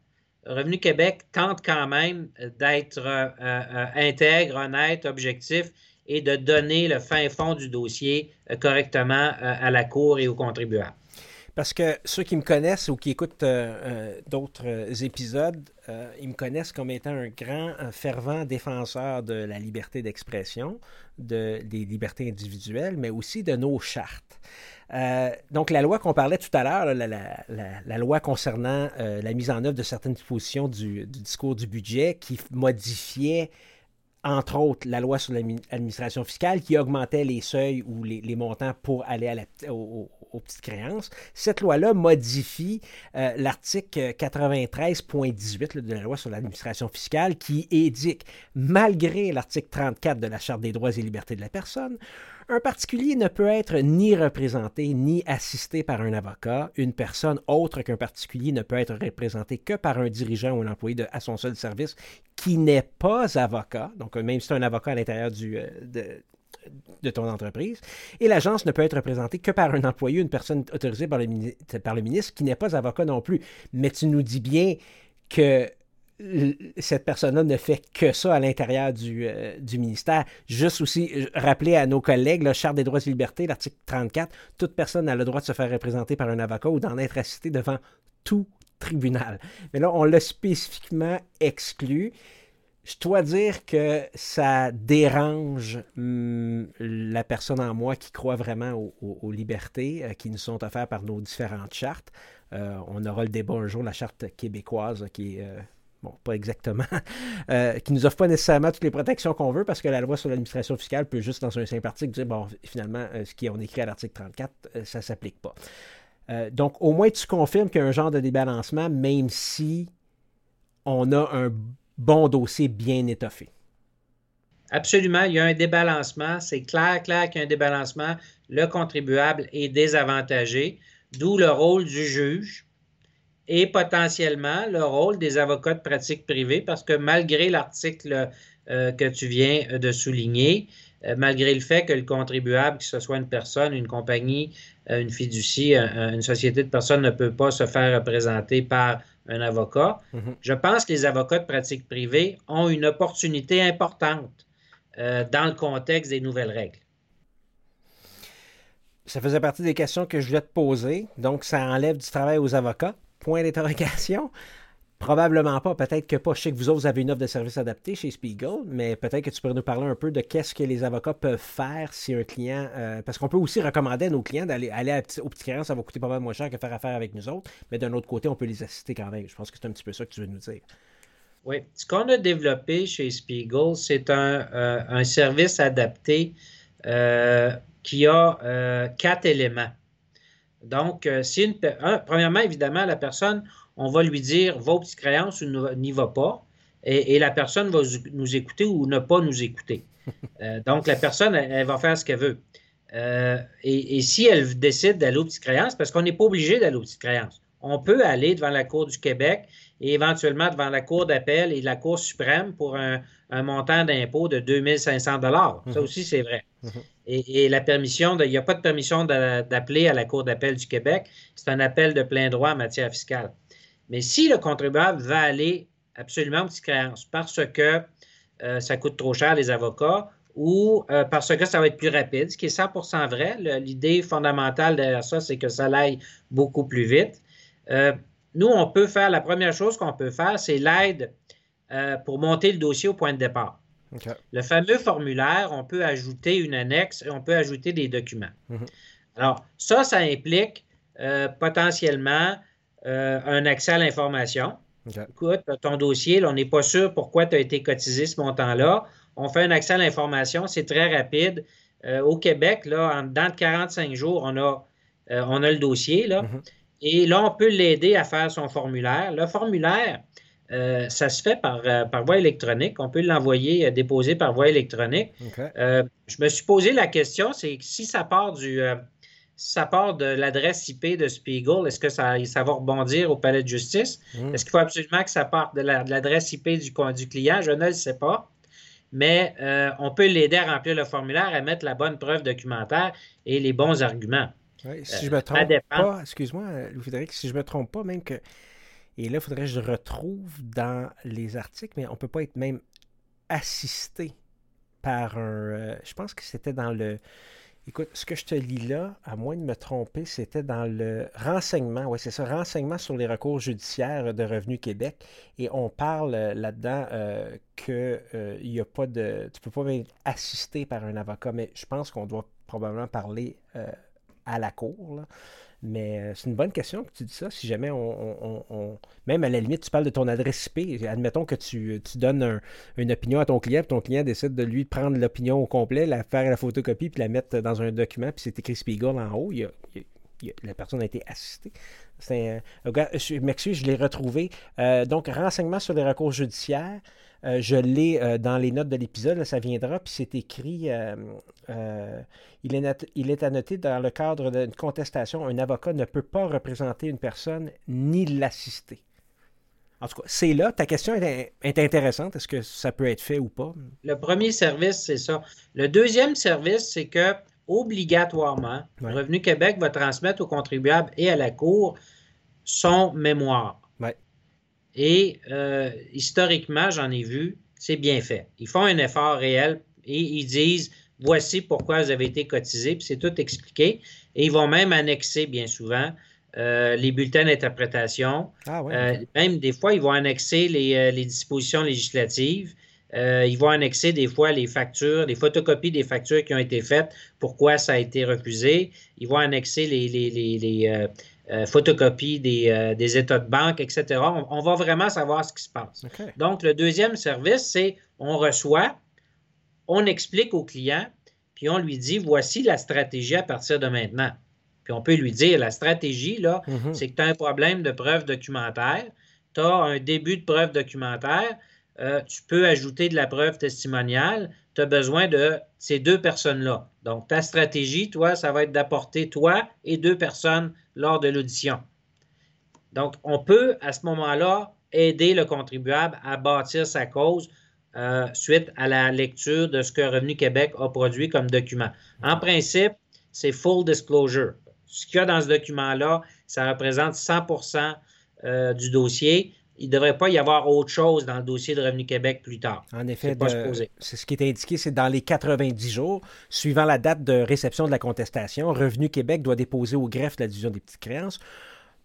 Revenu Québec tente quand même d'être euh, euh, intègre, honnête, objectif et de donner le fin fond du dossier correctement à la Cour et aux contribuables. Parce que ceux qui me connaissent ou qui écoutent d'autres épisodes, ils me connaissent comme étant un grand, fervent défenseur de la liberté d'expression, de, des libertés individuelles, mais aussi de nos chartes. Euh, donc, la loi qu'on parlait tout à l'heure, la, loi concernant euh, la mise en œuvre de certaines dispositions du, discours du budget qui modifiait, entre autres, la loi sur l'administration fiscale qui augmentait les seuils ou les, montants pour aller à la, aux, petites créances. Cette loi-là modifie euh, l'article 93.18 de la loi sur l'administration fiscale qui édique, malgré l'article 34 de la Charte des droits et libertés de la personne, un particulier ne peut être ni représenté ni assisté par un avocat. Une personne autre qu'un particulier ne peut être représentée que par un dirigeant ou un employé de, à son seul service qui n'est pas avocat. Donc, même si c'est un avocat à l'intérieur euh, de, ton entreprise. Et l'agence ne peut être représentée que par un employé, une personne autorisée par le ministre qui n'est pas avocat non plus. Mais tu nous dis bien que cette personne-là ne fait que ça à l'intérieur du, euh, ministère. Juste aussi euh, rappeler à nos collègues, la Charte des droits et libertés, l'article 34, toute personne a le droit de se faire représenter par un avocat ou d'en être assisté devant tout tribunal. Mais là, on l'a spécifiquement exclu. Je dois dire que ça dérange hum, la personne en moi qui croit vraiment aux, libertés euh, qui nous sont offertes par nos différentes chartes. on aura le débat un jour, la charte québécoise qui est bon, pas exactement, euh, qui ne nous offre pas nécessairement toutes les protections qu'on veut parce que la loi sur l'administration fiscale peut juste, dans un simple article, dire, bon, finalement, euh, ce qui écrit à l'article 34, euh, ça ne s'applique pas. donc, au moins, tu confirmes qu'il y a un genre de débalancement, même si on a un bon dossier bien étoffé. Absolument, il y a un débalancement. C'est clair, clair qu'il y a un débalancement. Le contribuable est désavantagé, d'où le rôle du juge et potentiellement le rôle des avocats de pratique privée, parce que malgré l'article euh, que tu viens de souligner, euh, malgré le fait que le contribuable, que ce soit une personne, une compagnie, euh, une fiducie, une société de personnes, ne peut pas se faire représenter par un avocat, mm-hmm. je pense que les avocats de pratique privée ont une opportunité importante dans le contexte des nouvelles règles. Ça faisait partie des questions que je voulais te poser. Donc, ça enlève du travail aux avocats. Point d'interrogation? Probablement pas, peut-être que pas. Je sais que vous autres, avez une offre de service adapté chez Spiegel, mais peut-être que tu pourrais nous parler un peu de qu'est-ce que les avocats peuvent faire si un client. Euh, parce qu'on peut aussi recommander à nos clients d'aller aller au petit client, ça va coûter pas mal moins cher que faire affaire avec nous autres, mais d'un autre côté, on peut les assister quand même. Je pense que c'est un petit peu ça que tu veux nous dire. Oui. Ce qu'on a développé chez Spiegel, c'est un, euh, service adapté euh, qui a quatre éléments. Donc, si une, premièrement, évidemment, la personne, on va lui dire va aux petites créances ou n'y va pas. Et, la personne va nous écouter ou ne pas nous écouter. Euh, donc, la personne, elle, va faire ce qu'elle veut. Euh, et, si elle décide d'aller aux petites créances, parce qu'on n'est pas obligé d'aller aux petites créances, on peut aller devant la Cour du Québec et éventuellement devant la Cour d'appel et la Cour suprême pour un, montant d'impôt de 2500 Ça mhm. aussi, c'est vrai. Et, la permission, il n'y a pas de permission d'appeler à la Cour d'appel du Québec. C'est un appel de plein droit en matière fiscale. Mais si le contribuable va aller absolument aux petites créances parce que euh, ça coûte trop cher les avocats ou euh, parce que ça va être plus rapide, ce qui est 100% vrai. L'idée fondamentale derrière ça, c'est que ça aille beaucoup plus vite. Euh, nous, on peut faire, la première chose qu'on peut faire, c'est l'aide pour monter le dossier au point de départ. Le fameux formulaire, on peut ajouter une annexe et on peut ajouter des documents. Mm-hmm. Alors, ça, ça implique potentiellement euh, un accès à l'information. Écoute, ton dossier, on n'est pas sûr pourquoi tu as été cotisé ce montant-là. On fait un accès à l'information, c'est très rapide. Euh, au Québec, là, en dans 45 jours, on a, euh, on a le dossier. Là, mm-hmm. Et là, on peut l'aider à faire son formulaire. Le formulaire, ça se fait par, par voie électronique. On peut l'envoyer, déposer par voie électronique. je me suis posé la question, c'est si ça part du, ça part de l'adresse IP de Spiegel, est-ce que ça, ça, va rebondir au palais de justice? Hmm. Est-ce qu'il faut absolument que ça parte de l'adresse IP du, du, client? Je ne le sais pas. Mais euh, on peut l'aider à remplir le formulaire, à mettre la bonne preuve documentaire et les bons arguments. si je me euh, trompe pas, excuse-moi, Louis-Frédéric, si je me trompe pas, même que. Et là, il faudrait que je retrouve dans les articles, mais on ne peut pas être même assisté par un. Euh, je pense que c'était dans le Écoute, ce que je te lis là, à moins de me tromper, c'était dans le renseignement, oui, c'est ça, renseignement sur les recours judiciaires de Revenu Québec. Et on parle euh, là-dedans euh, que euh, a pas de. Tu peux pas être assisté par un avocat, mais je pense qu'on doit probablement parler à la cour. Mais euh, c'est une bonne question que tu dis ça. Si jamais on, Même à la limite, tu parles de ton adresse IP. Admettons que tu, donnes une opinion à ton client, puis ton client décide de lui prendre l'opinion au complet, la faire la photocopie, puis la mettre dans un document, puis c'est écrit Spiegel en haut. la personne a été assistée. Euh, je m'excuse, je l'ai retrouvé. Euh, donc, renseignement sur les recours judiciaires. Euh, je l'ai euh, dans les notes de l'épisode, ça viendra, puis c'est écrit, euh, il, est il est à noter dans le cadre d'une contestation, un avocat ne peut pas représenter une personne ni l'assister. En tout cas, c'est là. Ta question est, intéressante. Est-ce que ça peut être fait ou pas? Le premier service, c'est ça. Le deuxième service, c'est que obligatoirement, Revenu Québec va transmettre aux contribuables et à la Cour son mémoire. Et euh, historiquement, j'en ai vu, c'est bien fait. Ils font un effort réel et ils disent voici pourquoi vous avez été cotisé, puis c'est tout expliqué. Et ils vont même annexer bien souvent euh, les bulletins d'interprétation. Ah euh, même des fois, ils vont annexer les, dispositions législatives. ils vont annexer des fois les factures, les photocopies des factures qui ont été faites, pourquoi ça a été refusé. Ils vont annexer les, les euh, photocopie euh, des, états de banque, etc. On, va vraiment savoir ce qui se passe. Donc, le deuxième service, c'est on reçoit, on explique au client, puis on lui dit voici la stratégie à partir de maintenant. Puis on peut lui dire la stratégie, là, mhm. c'est que tu as un problème de preuve documentaire, tu as un début de preuve documentaire, euh, tu peux ajouter de la preuve testimoniale, tu as besoin de ces deux personnes-là. Donc, ta stratégie, toi, ça va être d'apporter toi et deux personnes lors de l'audition. Donc, on peut, à ce moment-là, aider le contribuable à bâtir sa cause euh, suite à la lecture de ce que Revenu Québec a produit comme document. En principe, c'est full disclosure. Ce qu'il y a dans ce document-là, ça représente 100% euh, du dossier. Il ne devrait pas y avoir autre chose dans le dossier de Revenu Québec plus tard. En effet, c'est ce qui est indiqué, c'est dans les 90 jours, suivant la date de réception de la contestation, Revenu Québec doit déposer au greffe de la division des petites créances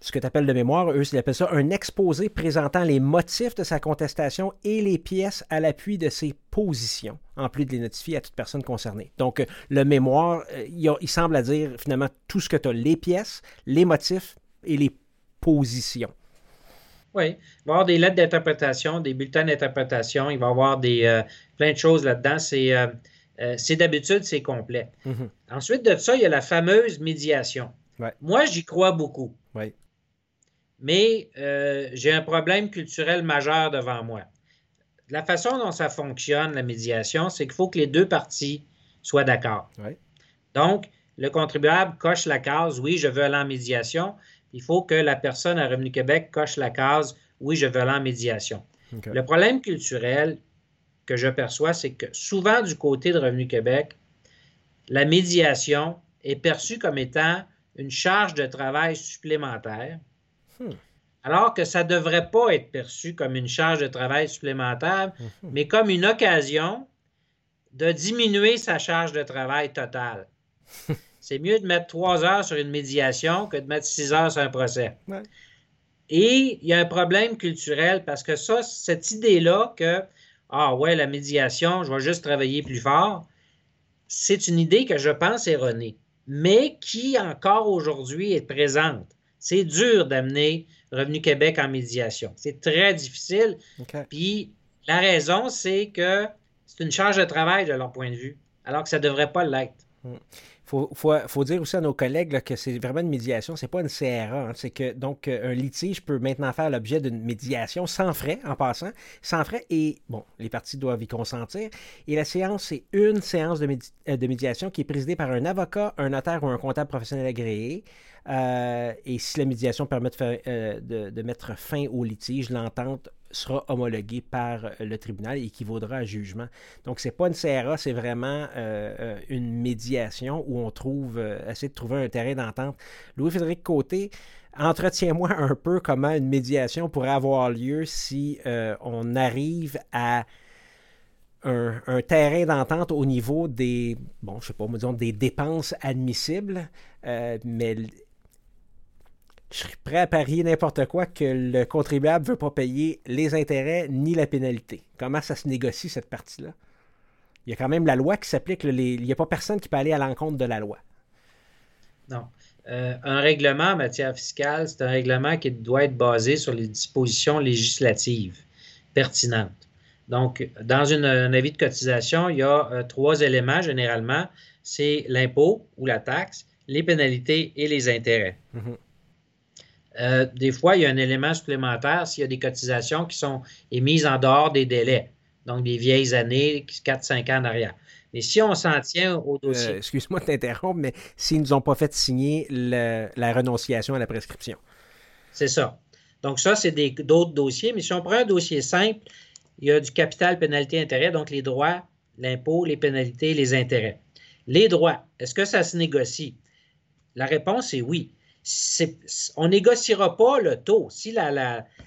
ce que tu appelles de mémoire, eux, ils appellent ça un exposé présentant les motifs de sa contestation et les pièces à l'appui de ses positions, en plus de les notifier à toute personne concernée. Donc, euh, le mémoire, euh, il, semble à dire finalement tout ce que tu as, les pièces, les motifs et les positions. Oui, il va y avoir des lettres d'interprétation, des bulletins d'interprétation, il va y avoir des, euh, plein de choses là-dedans. C'est, d'habitude, c'est complet. Mm-hmm. Ensuite de ça, il y a la fameuse médiation. Moi, j'y crois beaucoup. Mais euh, j'ai un problème culturel majeur devant moi. La façon dont ça fonctionne, la médiation, c'est qu'il faut que les deux parties soient d'accord. Donc, le contribuable coche la case oui, je veux aller en médiation. Il faut que la personne à Revenu Québec coche la case oui, je veux aller en médiation. Le problème culturel que je perçois, c'est que souvent du côté de Revenu Québec, la médiation est perçue comme étant une charge de travail supplémentaire Hmm. Alors que ça ne devrait pas être perçu comme une charge de travail supplémentaire, hmm. mais comme une occasion de diminuer sa charge de travail totale. C'est mieux de mettre trois heures sur une médiation que de mettre six heures sur un procès. Et il y a un problème culturel parce que ça, cette idée-là que, ah ouais, la médiation, je vais juste travailler plus fort, c'est une idée que je pense erronée, mais qui encore aujourd'hui est présente. C'est dur d'amener Revenu Québec en médiation. C'est très difficile. Puis la raison, c'est que c'est une charge de travail de leur point de vue, alors que ça ne devrait pas l'être. Hmm. faut, dire aussi à nos collègues que c'est vraiment une médiation, c'est pas une CRA. Hein. c'est que donc euh, un litige peut maintenant faire l'objet d'une médiation sans frais, en passant, sans frais, et bon, les parties doivent y consentir. Et la séance, c'est une séance de, euh, de médiation qui est présidée par un avocat, un notaire ou un comptable professionnel agréé. Euh, et si la médiation permet euh, de, mettre fin au litige, l'entente sera homologuée par le tribunal et équivaudra à jugement. Donc, ce n'est pas une CRA, c'est vraiment euh, une médiation où on trouve, essaie de trouver un terrain d'entente. Louis-Frédéric Côté, entretiens-moi un peu comment une médiation pourrait avoir lieu si on arrive à un, terrain d'entente au niveau des, bon, je sais pas, des dépenses admissibles, mais je suis prêt à parier n'importe quoi que le contribuable ne veut pas payer les intérêts ni la pénalité. Comment ça se négocie, cette partie-là? Il y a quand même la loi qui s'applique. Il n'y a pas personne qui peut aller à l'encontre de la loi. Non. Euh, un règlement en matière fiscale, c'est un règlement qui doit être basé sur les dispositions législatives pertinentes. Donc, dans un avis de cotisation, il y a euh, trois éléments généralement. C'est l'impôt ou la taxe, les pénalités et les intérêts. Mm-hmm. Euh, des fois, il y a un élément supplémentaire s'il y a des cotisations qui sont émises en dehors des délais, donc des vieilles années, 4-5 ans en arrière. Mais si on s'en tient au euh, dossier. Excuse-moi de t'interrompre, mais s'ils ne nous ont pas fait signer la renonciation à la prescription. C'est ça. Donc, ça, c'est d'autres dossiers. Mais si on prend un dossier simple, il y a du capital, pénalité, intérêt, donc les droits, l'impôt, les pénalités, les intérêts. Les droits, est-ce que ça se négocie? La réponse est oui on négociera pas le taux. Si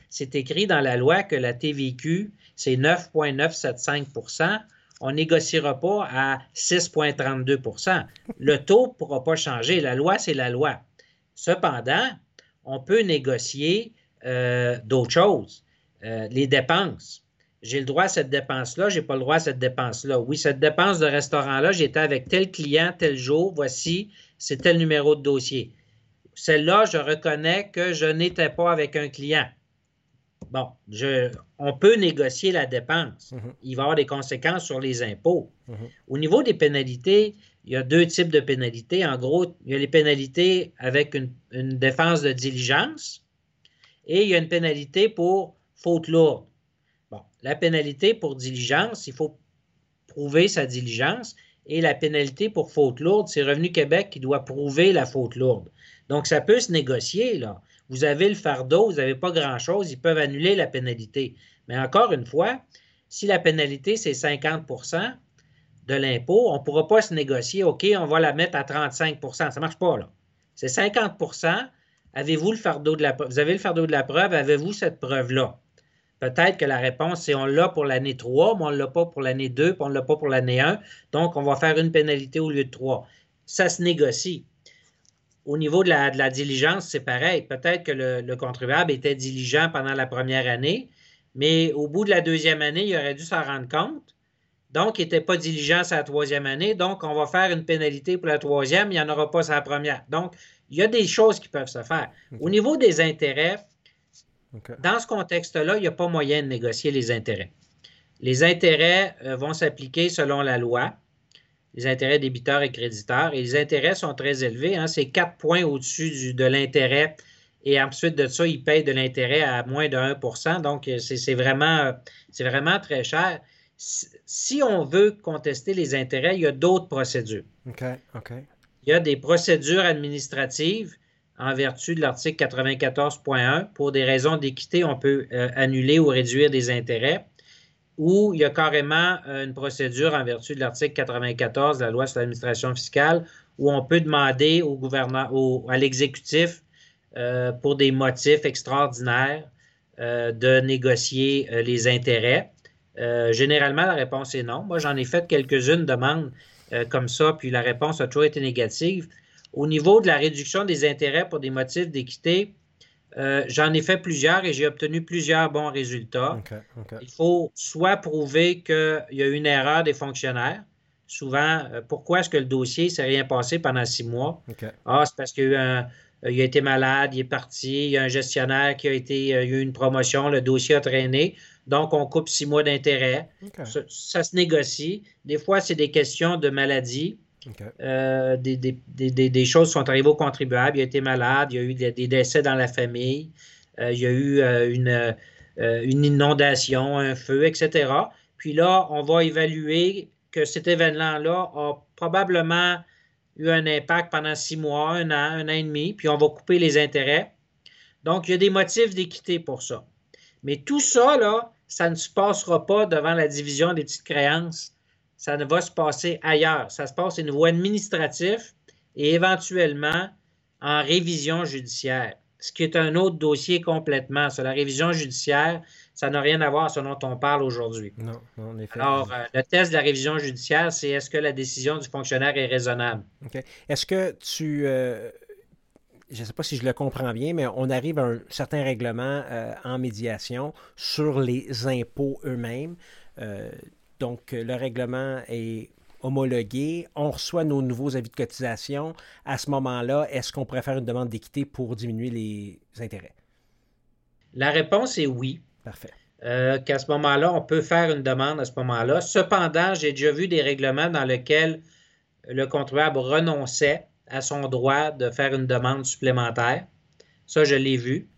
c'est écrit dans la loi que la TVQ, c'est 9,975% on négociera pas à 6,32% Le taux ne pourra pas changer. La loi, c'est la loi. Cependant, on peut négocier euh, d'autres choses. Euh, les dépenses. J'ai le droit à cette dépense-là, je n'ai pas le droit à cette dépense-là. Oui, cette dépense de restaurant-là, j'étais avec tel client, tel jour, voici, c'est tel numéro de dossier. Celle-là, je reconnais que je n'étais pas avec un client. Bon, on peut négocier la dépense. Mhm. Il va y avoir des conséquences sur les impôts. Mhm. Au niveau des pénalités, il y a deux types de pénalités. En gros, il y a les pénalités avec une, une défense de diligence et il y a une pénalité pour faute lourde. Bon, la pénalité pour diligence, il faut prouver sa diligence et la pénalité pour faute lourde, c'est Revenu Québec qui doit prouver la faute lourde. Donc, ça peut se négocier, là. vous avez le fardeau, vous n'avez pas grand-chose, ils peuvent annuler la pénalité. Mais encore une fois, si la pénalité, c'est 50% de l'impôt, on ne pourra pas se négocier, OK, on va la mettre à 35% Ça ne marche pas, là. C'est 50 Avez-vous le fardeau de la preuve? Vous avez le fardeau de la preuve, avez-vous cette preuve-là? Peut-être que la réponse, c'est on l'a pour l'année 3, mais on ne l'a pas pour l'année 2, puis on ne l'a pas pour l'année 1. Donc, on va faire une pénalité au lieu de 3. Ça se négocie. Au niveau de la, diligence, c'est pareil. Peut-être que le, contribuable était diligent pendant la première année, mais au bout de la deuxième année, il aurait dû s'en rendre compte. Donc, il n'était pas diligent sa troisième année. Donc, on va faire une pénalité pour la troisième. Il n'y en aura pas sa première. Donc, il y a des choses qui peuvent se faire. Au niveau des intérêts, dans ce contexte-là, il n'y a pas moyen de négocier les intérêts. Les intérêts euh, vont s'appliquer selon la loi, les intérêts débiteurs et créditeurs, et les intérêts sont très élevés. Hein. c'est quatre points au-dessus de l'intérêt, et ensuite de ça, ils payent de l'intérêt à moins de 1% Donc, euh, c'est vraiment, vraiment très cher. Si on veut contester les intérêts, il y a d'autres procédures. OK, OK. Il y a des procédures administratives en vertu de l'article 94.1. Pour des raisons d'équité, on peut euh, annuler ou réduire des intérêts. Ou il y a carrément euh, une procédure en vertu de l'article 94 de la loi sur l'administration fiscale où on peut demander au gouvernement, à l'exécutif, euh, pour des motifs extraordinaires, de négocier les intérêts. généralement, la réponse est non. Moi, j'en ai fait quelques-unes demandes comme ça, puis la réponse a toujours été négative. Au niveau de la réduction des intérêts pour des motifs d'équité, euh, j'en ai fait plusieurs et j'ai obtenu plusieurs bons résultats. Il faut soit prouver qu'il y a eu une erreur des fonctionnaires. Souvent, euh, pourquoi est-ce que le dossier ne s'est rien passé pendant six mois? Ah, c'est parce qu'il a, été malade, il est parti, il y a un gestionnaire qui a été, euh, il y a eu une promotion, le dossier a traîné. Donc, on coupe six mois d'intérêt. ça, se négocie. Des fois, c'est des questions de maladie. Euh, des, choses sont arrivées aux contribuables. Il a été malade, il y a eu des, décès dans la famille, euh, il y a eu euh, une, une, inondation, un feu, etc. Puis là, on va évaluer que cet événement-là a probablement eu un impact pendant six mois, un an, un an et demi, puis on va couper les intérêts. Donc, il y a des motifs d'équité pour ça. Mais tout ça, là, ça ne se passera pas devant la division des petites créances ça ne va se passer ailleurs. Ça se passe au niveau administratif et éventuellement en révision judiciaire, ce qui est un autre dossier complètement. Sur la révision judiciaire, ça n'a rien à voir avec ce dont on parle aujourd'hui. Non, en effet. Alors, euh, le test de la révision judiciaire, c'est est-ce que la décision du fonctionnaire est raisonnable? OK. Est-ce que tu. Euh, je ne sais pas si je le comprends bien, mais on arrive à un certain règlement euh, en médiation sur les impôts eux-mêmes. Donc, euh, le règlement est homologué, on reçoit nos nouveaux avis de cotisation. À ce moment-là, est-ce qu'on pourrait faire une demande d'équité pour diminuer les intérêts? La réponse est oui. Parfait. Euh, qu'à ce moment-là, on peut faire une demande à ce moment-là. Cependant, j'ai déjà vu des règlements dans lesquels le contribuable renonçait à son droit de faire une demande supplémentaire. Ça, je l'ai vu.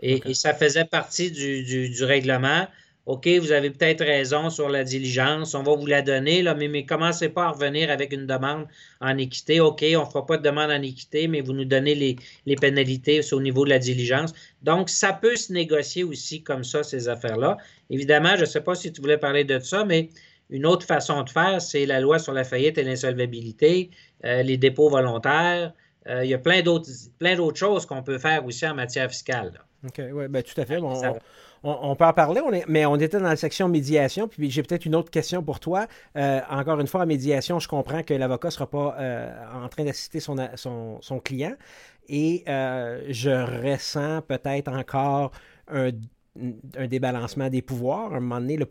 Et, ça faisait partie du règlement. OK, vous avez peut-être raison sur la diligence, on va vous la donner, là, mais, mais commencez pas à revenir avec une demande en équité. OK, on ne fera pas de demande en équité, mais vous nous donnez les, les pénalités au niveau de la diligence. Donc, ça peut se négocier aussi comme ça, ces affaires-là. Évidemment, je ne sais pas si tu voulais parler de ça, mais une autre façon de faire, c'est la loi sur la faillite et l'insolvabilité, euh, les dépôts volontaires. Euh, il y a plein d'autres, plein d'autres choses qu'on peut faire aussi en matière fiscale. OK, oui, bien, tout à fait on, peut en parler, mais on était dans la section médiation, puis j'ai peut-être une autre question pour toi. Euh, encore une fois, en médiation, je comprends que l'avocat ne sera pas euh, en train d'assister son, son, client et euh, je ressens peut-être encore un un débalancement des pouvoirs. À un moment donné, le,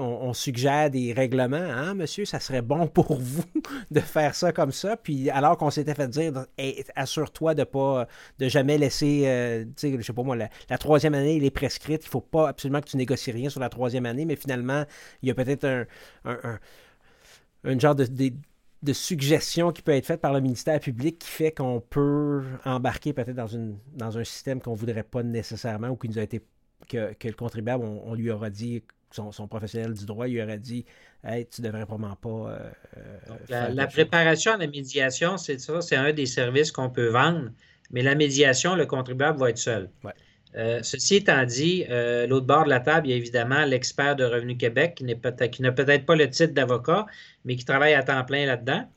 on, on suggère des règlements. Hein, monsieur, ça serait bon pour vous de faire ça comme ça. Puis alors qu'on s'était fait dire, assure-toi de pas, de jamais laisser, euh, je sais pas moi, la, troisième année, il est prescrite. Il faut pas absolument que tu négocies rien sur la troisième année. Mais finalement, il y a peut-être un, un, genre de, de suggestion qui peut être faite par le ministère public qui fait qu'on peut embarquer peut-être dans, dans un système qu'on ne voudrait pas nécessairement ou qui nous a été que, le contribuable, on, lui aura dit, son, professionnel du droit, lui aura dit hey, tu devrais vraiment pas. Euh, la, préparation à la médiation, c'est ça, c'est un des services qu'on peut vendre mais la médiation, le contribuable va être seul. Euh, ceci étant dit, euh, l'autre bord de la table, il y a évidemment l'expert de Revenu Québec qui, n'a peut-être pas le titre d'avocat, mais qui travaille à temps plein là-dedans.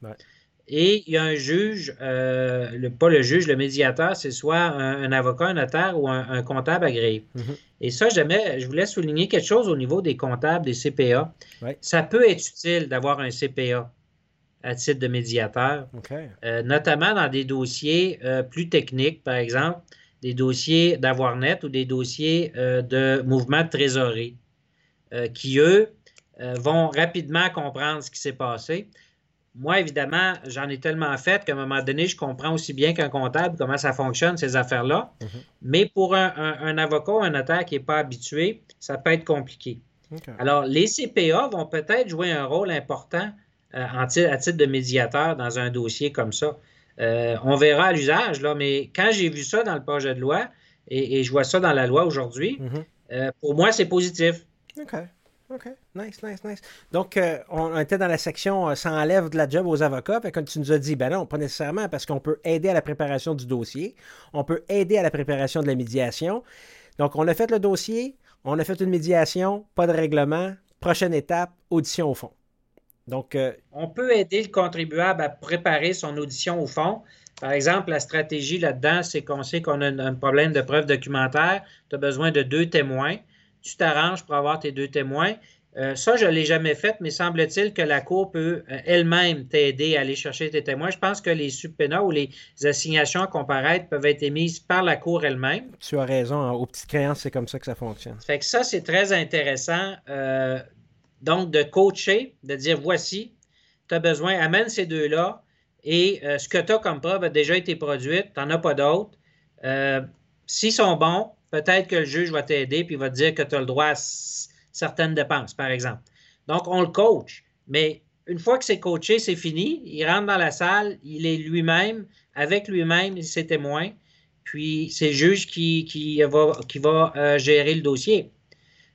Et il y a un juge, euh, pas le juge, le médiateur, c'est soit un, avocat, un notaire ou un, comptable agréé. Mm-hmm. Et ça, je voulais souligner quelque chose au niveau des comptables, des CPA. Ça peut être utile d'avoir un CPA à titre de médiateur, notamment dans des dossiers plus techniques, par exemple des dossiers d'avoir net ou des dossiers euh, de mouvement de trésorerie euh, qui, eux, euh, vont rapidement comprendre ce qui s'est passé. Moi, évidemment, j'en ai tellement fait qu'à un moment donné, je comprends aussi bien qu'un comptable comment ça fonctionne, ces affaires-là. Mm-hmm. Mais pour un, avocat ou un notaire qui n'est pas habitué, ça peut être compliqué. Alors, les CPA vont peut-être jouer un rôle important à titre de médiateur dans un dossier comme ça. Euh, on verra à l'usage, là, mais quand j'ai vu ça dans le projet de loi, et, je vois ça dans la loi aujourd'hui, mhm. euh, pour moi, c'est positif. OK. Nice, nice, nice. Donc, euh, on était dans la section ça enlève de la job aux avocats. Fait tu nous as dit, ben non, pas nécessairement, parce qu'on peut aider à la préparation du dossier. On peut aider à la préparation de la médiation. Donc, on a fait le dossier, on a fait une médiation, pas de règlement. Prochaine étape, audition au fond. Donc, euh, on peut aider le contribuable à préparer son audition au fond. Par exemple, la stratégie là-dedans, c'est qu'on sait qu'on a un problème de preuve documentaire. Tu as besoin de deux témoins. Tu t'arranges pour avoir tes deux témoins. Euh, ça, je ne l'ai jamais fait, mais semble-t-il que la Cour peut euh, elle-même t'aider à aller chercher tes témoins. Je pense que les subpénats ou les assignations à comparaître peuvent être émises par la Cour elle-même. Tu as raison. Aux petites créances, c'est comme ça que ça fonctionne. Fait que ça, c'est très intéressant. Donc, de coacher, de dire voici, tu as besoin, amène ces deux-là et euh, ce que tu as comme preuve a déjà été produit, tu n'en as pas d'autres. Euh, s'ils sont bons, peut-être que le juge va t'aider puis va te dire que tu as le droit à certaines dépenses, par exemple. Donc, on le coach. Mais une fois que c'est coaché, c'est fini. Il rentre dans la salle, il est lui-même, avec lui-même, ses témoins. Puis, c'est le juge qui, qui va, qui va euh, gérer le dossier.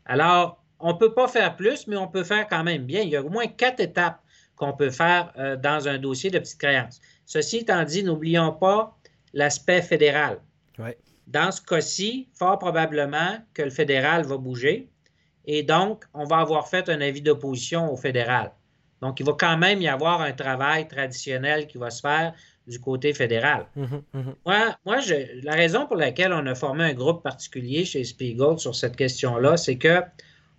Alors, on ne peut pas faire plus, mais on peut faire quand même bien. Il y a au moins quatre étapes qu'on peut faire euh, dans un dossier de petite créance. Ceci étant dit, n'oublions pas l'aspect fédéral. Dans ce cas-ci, fort probablement que le fédéral va bouger et donc on va avoir fait un avis d'opposition au fédéral. Donc, il va quand même y avoir un travail traditionnel qui va se faire du côté fédéral. Mmh mmh moi, moi la raison pour laquelle on a formé un groupe particulier chez Spiegel sur cette question-là, c'est que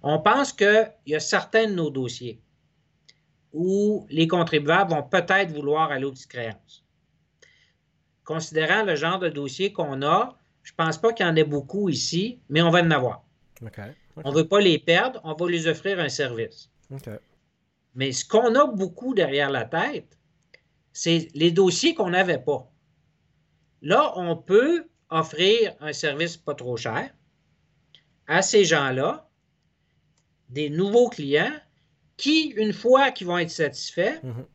on pense qu'il y a certains de nos dossiers où les contribuables vont peut-être vouloir aller aux petites créances. Considérant le genre de dossier qu'on a, je ne pense pas qu'il y en ait beaucoup ici, mais on va en avoir. On ne veut pas les perdre, on va les offrir un service. Mais ce qu'on a beaucoup derrière la tête, c'est les dossiers qu'on n'avait pas. Là, on peut offrir un service pas trop cher à ces gens-là des nouveaux clients qui, une fois qu'ils vont être satisfaits, mhm.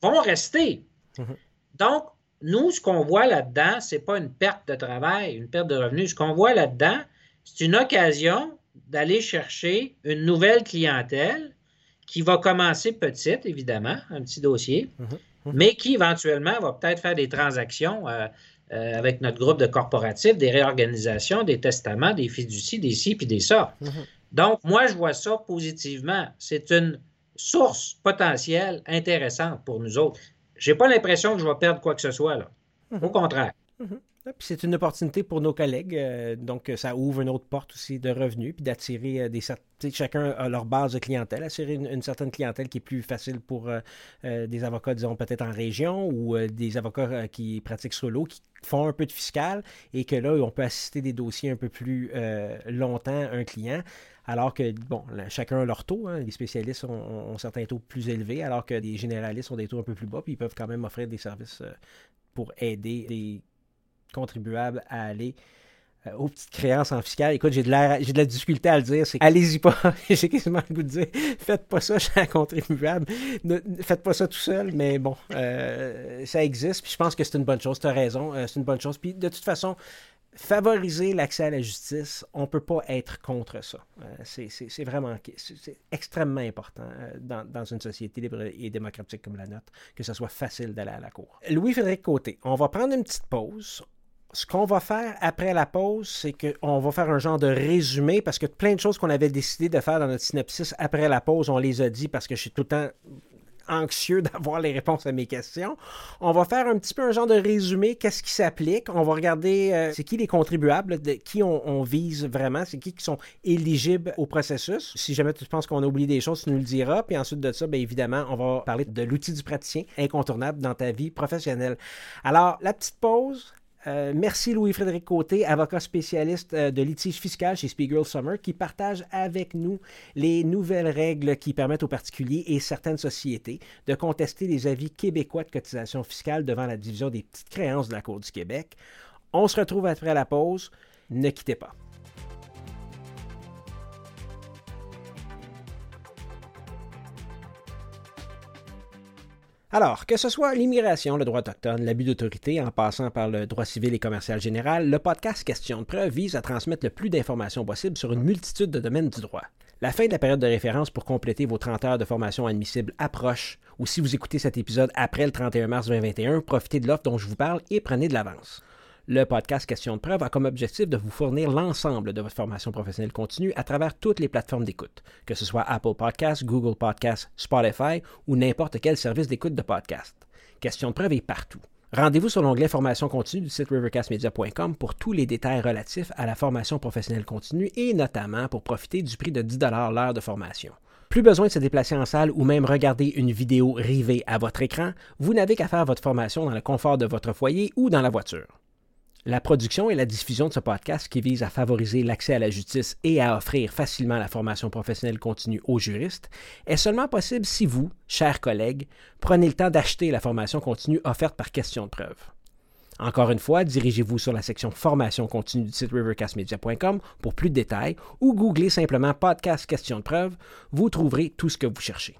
vont rester. Mhm. Donc, nous, ce qu'on voit là-dedans, ce n'est pas une perte de travail, une perte de revenus. Ce qu'on voit là-dedans, c'est une occasion d'aller chercher une nouvelle clientèle qui va commencer petite, évidemment, un petit dossier, mhm. mais qui éventuellement va peut-être faire des transactions euh, euh, avec notre groupe de corporatifs, des réorganisations, des testaments, des fiducies, des ci puis des ça. Donc, moi, je vois ça positivement. C'est une source potentielle intéressante pour nous autres. Je n'ai pas l'impression que je vais perdre quoi que ce soit. Là. Au mhm. contraire. Mhm. c'est une opportunité pour nos collègues. Euh, donc, ça ouvre une autre porte aussi de revenus, puis d'attirer euh, des chacun a leur base de clientèle, attirer une, certaine clientèle qui est plus facile pour euh, des avocats, disons, peut-être en région ou des avocats qui pratiquent solo, qui font un peu de fiscal et que là, on peut assister des dossiers un peu plus longtemps un client alors que, bon, chacun a leur taux. Hein. Les spécialistes ont, certains taux plus élevés, alors que les généralistes ont des taux un peu plus bas, puis ils peuvent quand même offrir des services euh, pour aider les contribuables à aller euh, aux petites créances en fiscal. Écoute, j'ai de, la, j'ai de la difficulté à le dire. C'est allez-y pas. j'ai quasiment le goût de dire faites pas ça chez un contribuable. Ne, faites pas ça tout seul, mais bon, euh, ça existe. Puis je pense que c'est une bonne chose. Tu as raison. c'est une bonne chose. Puis de toute façon, favoriser l'accès à la justice, on ne peut pas être contre ça. Euh, c'est vraiment c'est extrêmement important euh, dans, une société libre et démocratique comme la nôtre, que ce soit facile d'aller à la cour. Louis-Frédéric Côté, on va prendre une petite pause. ce qu'on va faire après la pause, c'est qu'on va faire un genre de résumé parce que plein de choses qu'on avait décidé de faire dans notre synopsis après la pause, on les a dit parce que je suis tout le temps anxieux d'avoir les réponses à mes questions. On va faire un petit peu un genre de résumé, qu'est-ce qui s'applique? On va regarder euh, c'est qui les contribuables, de qui on, vise vraiment, c'est qui qui sont éligibles au processus? Si jamais tu penses qu'on a oublié des choses, tu nous le diras. Puis ensuite de ça, bien évidemment, on va parler de l'outil du praticien incontournable dans ta vie professionnelle. Alors, la petite pause, euh, merci Louis-Frédéric Côté, avocat spécialiste euh, de litige fiscal chez Spiegel Summer, qui partage avec nous les nouvelles règles qui permettent aux particuliers et certaines sociétés de contester les avis québécois de cotisation fiscale devant la division des petites créances de la Cour du Québec. On se retrouve après la pause. Ne quittez pas. Alors, que ce soit l'immigration, le droit autochtone, l'abus d'autorité, en passant par le droit civil et commercial général, le podcast Question de preuve vise à transmettre le plus d'informations possible sur une multitude de domaines du droit. La fin de la période de référence pour compléter vos 30 heures de formation admissible approche, ou si vous écoutez cet épisode après le 31 mars 2021, profitez de l'offre dont je vous parle et prenez de l'avance. Le podcast Question de preuve a comme objectif de vous fournir l'ensemble de votre formation professionnelle continue à travers toutes les plateformes d'écoute, que ce soit Apple Podcasts, Google Podcasts, Spotify ou n'importe quel service d'écoute de podcast. Question de preuve est partout. Rendez-vous sur l'onglet Formation continue du site rivercastmedia.com pour tous les détails relatifs à la formation professionnelle continue et notamment pour profiter du prix de 10 l'heure de formation. Plus besoin de se déplacer en salle ou même regarder une vidéo rivée à votre écran, vous n'avez qu'à faire votre formation dans le confort de votre foyer ou dans la voiture. La production et la diffusion de ce podcast qui vise à favoriser l'accès à la justice et à offrir facilement la formation professionnelle continue aux juristes est seulement possible si vous, chers collègues, prenez le temps d'acheter la formation continue offerte par question de preuve. Encore une fois, dirigez-vous sur la section formation continue du site rivercastmedia.com pour plus de détails ou googlez simplement podcast question de preuve, vous trouverez tout ce que vous cherchez.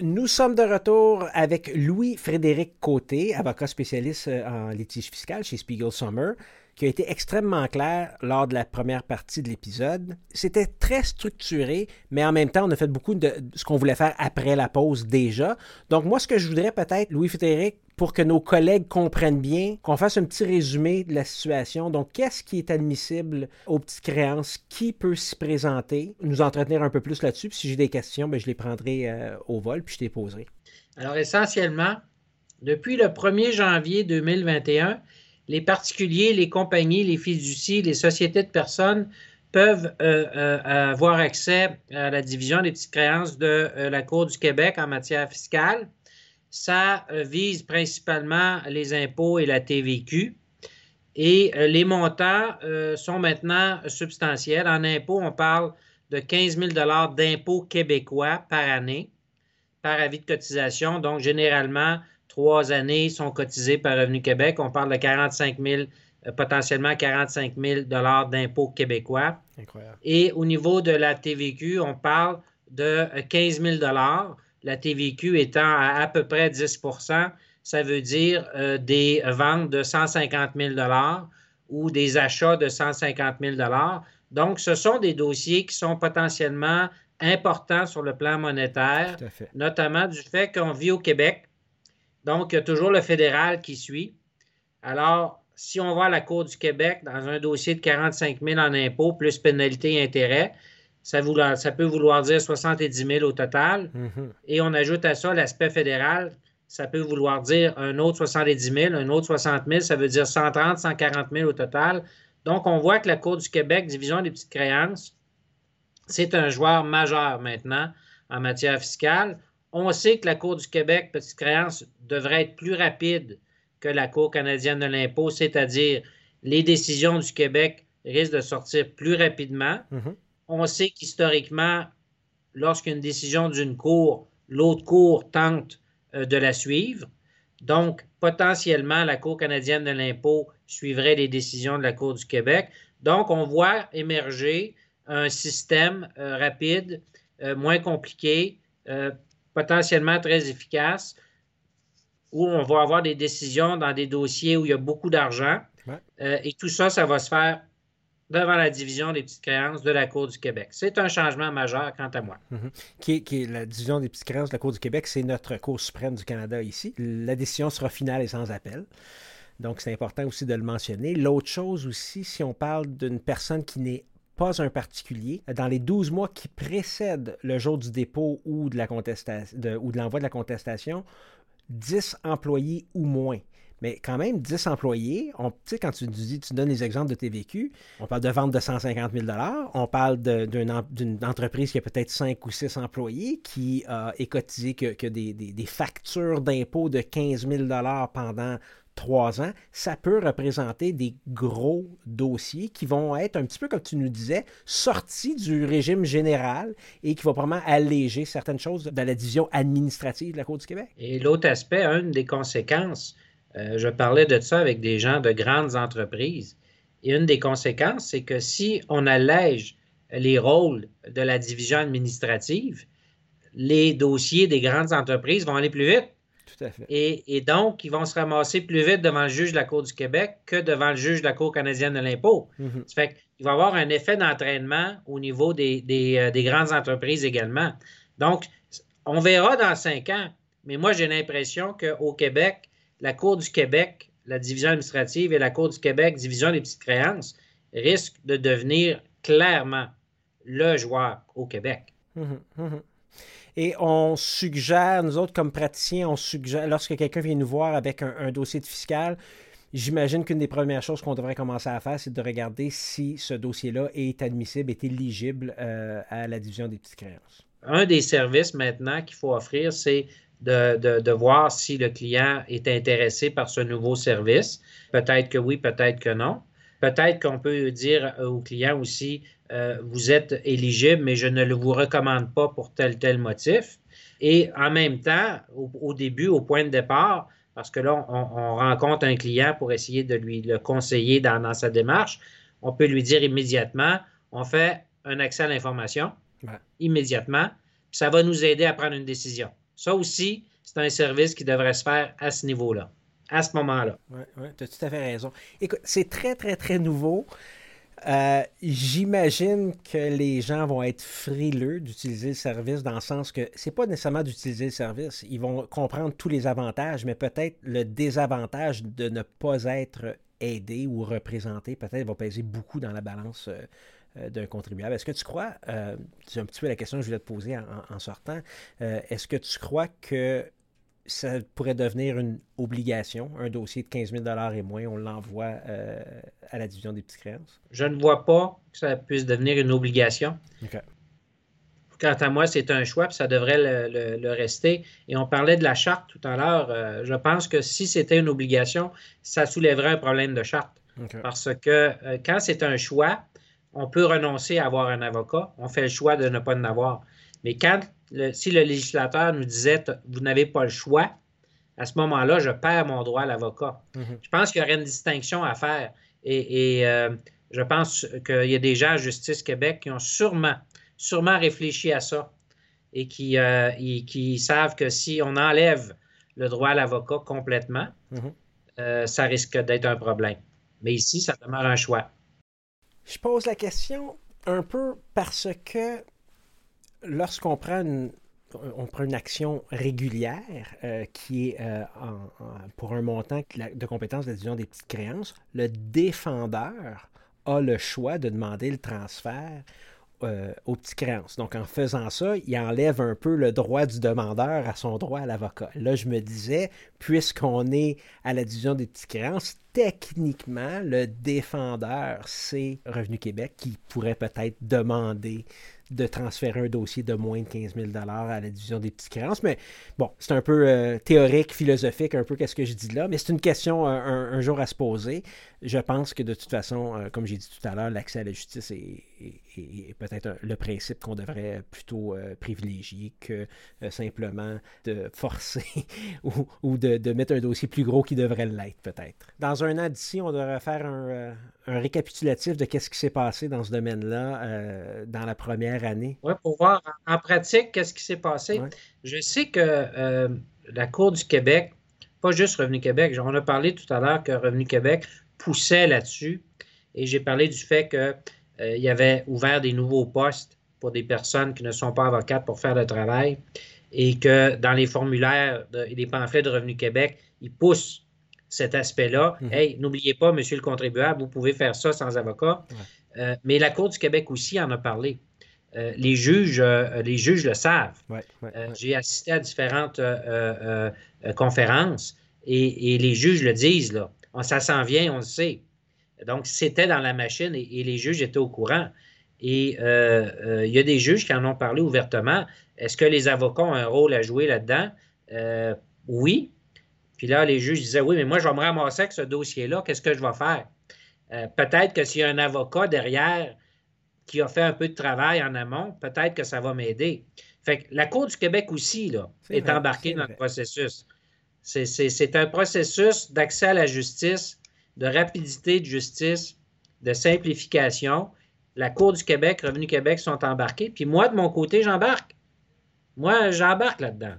Nous sommes de retour avec Louis-Frédéric Côté, avocat spécialiste euh, en litige fiscal chez Spiegel Summer, qui a été extrêmement clair lors de la première partie de l'épisode. C'était très structuré, mais en même temps, on a fait beaucoup de ce qu'on voulait faire après la pause déjà. Donc moi, ce que je voudrais peut-être, Louis-Frédéric, pour que nos collègues comprennent bien, qu'on fasse un petit résumé de la situation. Donc, qu'est-ce qui est admissible aux petites créances? Qui peut s'y présenter? Nous entretenir un peu plus là-dessus. Puis si j'ai des questions, bien, je les prendrai euh, au vol, puis je les poserai. Alors, essentiellement, depuis le 1er janvier 2021, les particuliers, les compagnies, les fiducies, les sociétés de personnes peuvent euh, euh, avoir accès à la division des petites créances de la Cour du Québec en matière fiscale ça euh, vise principalement les impôts et la TVQ. Et euh, les montants euh, sont maintenant substantiels. En impôts, on parle de 15 000 d'impôts québécois par année, par avis de cotisation. Donc, généralement, trois années sont cotisées par Revenu Québec. On parle de 45 000, potentiellement 45 000 d'impôts québécois. Incroyable. Et au niveau de la TVQ, on parle de 15 000 la TVQ étant à à peu près 10% ça veut dire euh, des ventes de 150 000 ou des achats de 150 000 Donc, ce sont des dossiers qui sont potentiellement importants sur le plan monétaire, notamment du fait qu'on vit au Québec. Donc, il y a toujours le fédéral qui suit. Alors, si on va à la Cour du Québec dans un dossier de 45 000 en impôts, plus pénalité et intérêt, ça, peut vouloir dire 70 000 au total. Mm-hmm. Et on ajoute à ça l'aspect fédéral. Ça peut vouloir dire un autre 70 000, un autre 60 000. Ça veut dire 130, 140 000 au total. Donc, on voit que la Cour du Québec, division des petites créances, c'est un joueur majeur maintenant en matière fiscale. On sait que la Cour du Québec, petites créances, devrait être plus rapide que la Cour canadienne de l'impôt, c'est-à-dire les décisions du Québec risquent de sortir plus rapidement. Mm-hmm on sait qu'historiquement, lorsqu'une décision d'une cour, l'autre cour tente euh, de la suivre. Donc, potentiellement, la Cour canadienne de l'impôt suivrait les décisions de la Cour du Québec. Donc, on voit émerger un système euh, rapide, euh, moins compliqué, potentiellement très efficace, où on va avoir des décisions dans des dossiers où il y a beaucoup d'argent. et tout ça, ça va se faire devant la division des petites créances de la Cour du Québec. C'est un changement majeur quant à moi. Mhm. qui, est, la division des petites créances de la Cour du Québec, c'est notre Cour suprême du Canada ici. La décision sera finale et sans appel. Donc, c'est important aussi de le mentionner. L'autre chose aussi, si on parle d'une personne qui n'est pas un particulier, dans les 12 mois qui précèdent le jour du dépôt ou de l'envoi de, de la contestation, 10 employés ou moins mais quand même 10 employés. Sais, quand tu, dis, tu donnes les exemples de tes vécus, on parle de vente de 150 000 on parle d'une entreprise qui a peut-être 5 ou 6 employés, qui a cotisé que, des, factures d'impôts de 15 000 pendant trois ans, ça peut représenter des gros dossiers qui vont être un petit peu, comme tu nous disais, sortis du régime général et qui vont vraiment alléger certaines choses de la division administrative de la Cour du Québec. Et l'autre aspect, une des conséquences euh, je parlais de ça avec des gens de grandes entreprises. Et une des conséquences, c'est que si on allège les rôles de la division administrative, les dossiers des grandes entreprises vont aller plus vite. Tout à fait. Et, donc, ils vont se ramasser plus vite devant le juge de la Cour du Québec que devant le juge de la Cour canadienne de l'impôt. Mm-hmm. Ça fait qu'il va y avoir un effet d'entraînement au niveau des, euh, des, grandes entreprises également. Donc, on verra dans cinq ans, mais moi, j'ai l'impression qu'au Québec, la Cour du Québec, la division administrative et la Cour du Québec, division des petites créances, risquent de devenir clairement le joueur au Québec. Hum, hum, hum, et on suggère, nous autres comme praticiens, on suggère, lorsque quelqu'un vient nous voir avec un, dossier de fiscal, j'imagine qu'une des premières choses qu'on devrait commencer à faire, c'est de regarder si ce dossier-là est admissible, est éligible euh, à la division des petites créances. Un des services maintenant qu'il faut offrir, c'est de, voir si le client est intéressé par ce nouveau service. Peut-être que oui, peut-être que non. Peut-être qu'on peut dire au client aussi, euh, vous êtes éligible, mais je ne le vous recommande pas pour tel tel motif. Et en même temps, au, début, au point de départ, parce que là, on, rencontre un client pour essayer de lui le conseiller dans, sa démarche, on peut lui dire immédiatement, on fait un accès à l'information immédiatement, puis ça va nous aider à prendre une décision. Ça aussi, c'est un service qui devrait se faire à ce niveau-là, à ce moment-là. Oui, ouais, tu as tout à fait raison. Écoute, c'est très, très, très nouveau. Euh, j'imagine que les gens vont être frileux d'utiliser le service dans le sens que c'est pas nécessairement d'utiliser le service. Ils vont comprendre tous les avantages, mais peut-être le désavantage de ne pas être aidé ou représenté, peut-être va peser beaucoup dans la balance euh, d'un contribuable. Est-ce que tu crois, euh, c'est un petit peu la question que je voulais te poser en, sortant, euh, est-ce que tu crois que ça pourrait devenir une obligation, un dossier de 15 000 et moins, on l'envoie à la division des petites créances? Je ne vois pas que ça puisse devenir une obligation. Quant à moi, c'est un choix, puis ça devrait le, rester. Et on parlait de la charte tout à l'heure. je pense que si c'était une obligation, ça soulèverait un problème de charte. Parce que quand c'est un choix, on peut renoncer à avoir un avocat. On fait le choix de ne pas en avoir. Mais quand si le législateur nous disait vous n'avez pas le choix, à ce moment-là, je perds mon droit à l'avocat. Mhm. Je pense qu'il y aurait une distinction à faire. Et, euh, je pense qu'il y a des gens à Justice Québec qui ont sûrement, sûrement réfléchi à ça et qui, euh, qui savent que si on enlève le droit à l'avocat complètement, mhm. euh, ça risque d'être un problème. Mais ici, ça demeure un choix. Je pose la question un peu parce que lorsqu'on prend une, prend une action régulière euh, qui est euh, pour un montant de compétence de la des petites créances, le défendeur a le choix de demander le transfert euh, aux petites créances. Donc, en faisant ça, il enlève un peu le droit du demandeur à son droit à l'avocat. Là, je me disais, puisqu'on est à la division des petites créances, techniquement, le défendeur, c'est Revenu Québec qui pourrait peut-être demander de transférer un dossier de moins de 15 000 à la division des petites créances. Mais bon, c'est un peu euh, théorique, philosophique, un peu qu'est-ce que je dis là, mais c'est une question euh, un, jour à se poser. Je pense que de toute façon, euh, comme j'ai dit tout à l'heure, l'accès à la justice est, peut-être le principe qu'on devrait plutôt privilégier que simplement de forcer ou, de, mettre un dossier plus gros qui devrait l'être, peut-être. Dans un an d'ici, on devrait faire un, récapitulatif de qu'est-ce qui s'est passé dans ce domaine-là dans la première année. Oui, pour voir en, pratique qu'est-ce qui s'est passé. Je sais que la Cour du Québec, pas juste Revenu Québec, on a parlé tout à l'heure que Revenu Québec poussait là-dessus. et j'ai parlé du fait qu'il euh, y avait ouvert des nouveaux postes pour des personnes qui ne sont pas avocates pour faire le travail et que dans les formulaires et les pamphlets de Revenu Québec, ils poussent cet aspect-là. Mhm. Hey, n'oubliez pas, monsieur le contribuable, vous pouvez faire ça sans avocat. Euh, mais la Cour du Québec aussi en a parlé. Euh, les, juges, euh, les juges le savent. J'ai assisté à différentes conférences et, les juges le disent. Là. Ça s'en vient, on le sait. Donc, c'était dans la machine et, les juges étaient au courant. Et il y a des juges qui en ont parlé ouvertement. Est-ce que les avocats ont un rôle à jouer là-dedans? oui. Puis là, les juges disaient, oui, mais moi, je vais me ramasser avec ce dossier-là. Qu'est-ce que je vais faire? peut-être que s'il y a un avocat derrière qui a fait un peu de travail en amont, peut-être que ça va m'aider. Fait que la Cour du Québec aussi là, est, embarquée dans le processus. C'est un processus d'accès à la justice, de rapidité de justice, de simplification. La Cour du Québec, Revenu Québec sont embarqués. Puis moi, de mon côté, j'embarque. Moi, j'embarque là-dedans.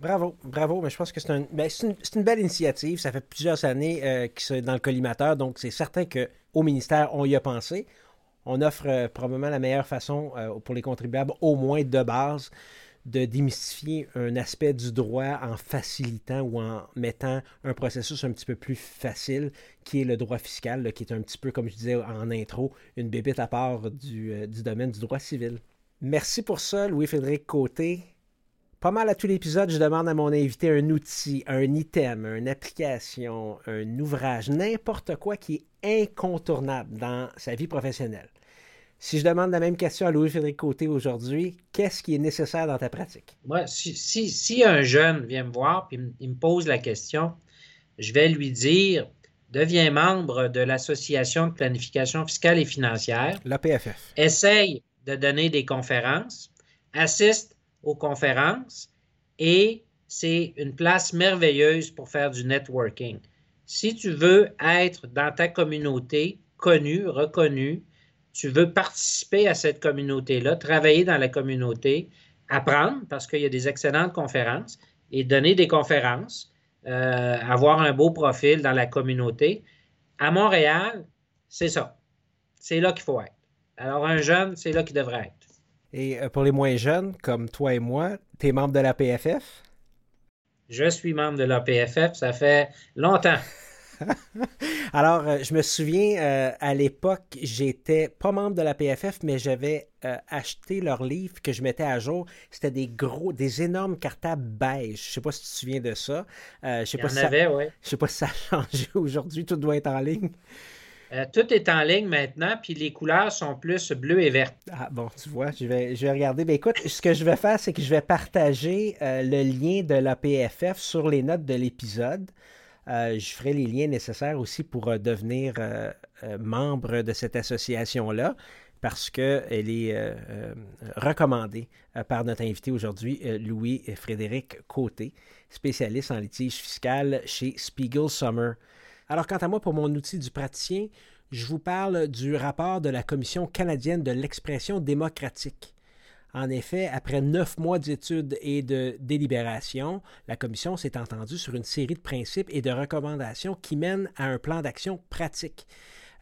Bravo, bravo. Mais je pense que c'est ben, une, belle initiative. Ça fait plusieurs années euh, que c'est dans le collimateur, donc c'est certain qu'au ministère, on y a pensé on offre euh, probablement la meilleure façon euh, pour les contribuables, au moins de base, de démystifier un aspect du droit en facilitant ou en mettant un processus un petit peu plus facile, qui est le droit fiscal, qui est un petit peu, comme je disais en intro, une bébête à part du, euh, domaine du droit civil. Merci pour ça, Louis-Frédéric Côté. Pas mal à tout l'épisode, je demande à mon invité un outil, un item, une application, un ouvrage, n'importe quoi qui est incontournable dans sa vie professionnelle. Si je demande la même question à Louis-Frédéric Côté aujourd'hui, qu'est-ce qui est nécessaire dans ta pratique? Moi, si, si, un jeune vient me voir et il me pose la question, je vais lui dire deviens membre de l'Association de planification fiscale et financière. L'APFF. Essaye de donner des conférences, assiste aux conférences et c'est une place merveilleuse pour faire du networking. Si tu veux être dans ta communauté connue, reconnue, tu veux participer à cette communauté-là, travailler dans la communauté, apprendre, parce qu'il y a des excellentes conférences, et donner des conférences, euh, avoir un beau profil dans la communauté. À Montréal, c'est ça. C'est là qu'il faut être. Alors, un jeune, c'est là qu'il devrait être. Et euh, pour les moins jeunes, comme toi et moi, tu es membre de la PFF? Je suis membre de la PFF, ça fait longtemps. Alors, euh, je me souviens, euh, à l'époque, j'étais pas membre de la PFF, mais j'avais acheté leurs livres que je mettais à jour. C'était des gros, des énormes cartables beige. Je sais pas si tu te souviens de ça. je sais pas si avait, ça, Je sais pas si ça a changé aujourd'hui. Tout doit être en ligne. Euh, tout est en ligne maintenant, puis les couleurs sont plus bleues et vertes. Ah bon, tu vois, je vais, je vais regarder. Ben, écoute, ce que je vais faire, c'est que je vais partager euh, le lien de la PFF sur les notes de l'épisode. Euh, je ferai les liens nécessaires aussi pour devenir membre de cette association-là parce qu'elle est recommandée par notre invité aujourd'hui, Louis-Frédéric Côté, spécialiste en litige fiscal chez Spiegel Summer. Alors, quant à moi, pour mon outil du praticien, je vous parle du rapport de la Commission canadienne de l'expression démocratique. En effet, après neuf mois d'études et de délibération, la Commission s'est entendue sur une série de principes et de recommandations qui mènent à un plan d'action pratique.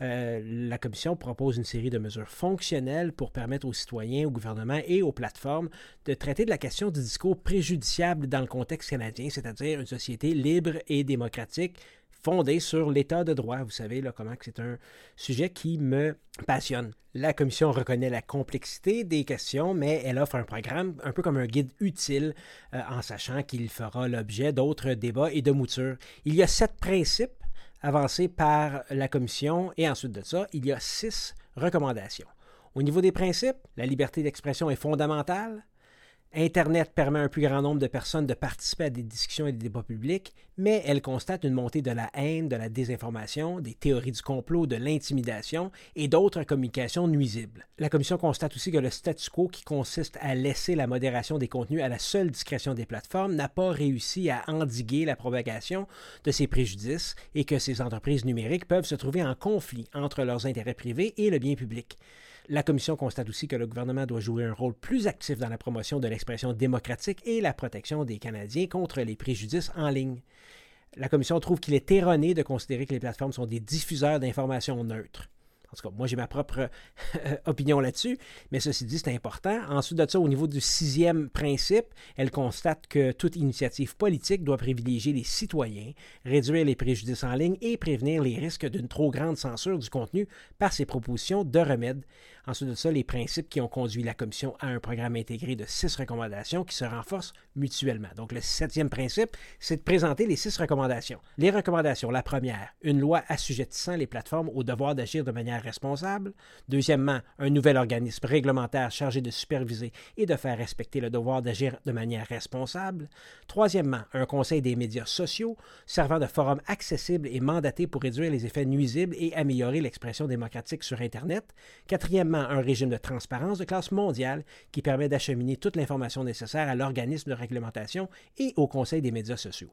Euh, la Commission propose une série de mesures fonctionnelles pour permettre aux citoyens, au gouvernement et aux plateformes de traiter de la question du discours préjudiciable dans le contexte canadien, c'est-à-dire une société libre et démocratique fondée sur l'état de droit. Vous savez là, comment c'est un sujet qui me passionne. La commission reconnaît la complexité des questions, mais elle offre un programme un peu comme un guide utile euh, en sachant qu'il fera l'objet d'autres débats et de moutures. Il y a sept principes avancés par la commission et ensuite de ça, il y a six recommandations. Au niveau des principes, la liberté d'expression est fondamentale. Internet permet à un plus grand nombre de personnes de participer à des discussions et des débats publics, mais elle constate une montée de la haine, de la désinformation, des théories du complot, de l'intimidation et d'autres communications nuisibles. La Commission constate aussi que le statu quo qui consiste à laisser la modération des contenus à la seule discrétion des plateformes n'a pas réussi à endiguer la propagation de ces préjudices et que ces entreprises numériques peuvent se trouver en conflit entre leurs intérêts privés et le bien public. La Commission constate aussi que le gouvernement doit jouer un rôle plus actif dans la promotion de l'expression démocratique et la protection des Canadiens contre les préjudices en ligne. La Commission trouve qu'il est erroné de considérer que les plateformes sont des diffuseurs d'informations neutres. En tout cas, moi, j'ai ma propre opinion là-dessus, mais ceci dit, c'est important. Ensuite de ça, au niveau du sixième principe, elle constate que toute initiative politique doit privilégier les citoyens, réduire les préjudices en ligne et prévenir les risques d'une trop grande censure du contenu par ses propositions de remèdes. Ensuite de ça, les principes qui ont conduit la Commission à un programme intégré de six recommandations qui se renforcent mutuellement. Donc, le septième principe, c'est de présenter les six recommandations. Les recommandations, la première, une loi assujettissant les plateformes au devoir d'agir de manière responsable. Deuxièmement, un nouvel organisme réglementaire chargé de superviser et de faire respecter le devoir d'agir de manière responsable. Troisièmement, un conseil des médias sociaux servant de forum accessible et mandaté pour réduire les effets nuisibles et améliorer l'expression démocratique sur Internet. Quatrièmement, un régime de transparence de classe mondiale qui permet d'acheminer toute l'information nécessaire à l'organisme de réglementation et au Conseil des médias sociaux.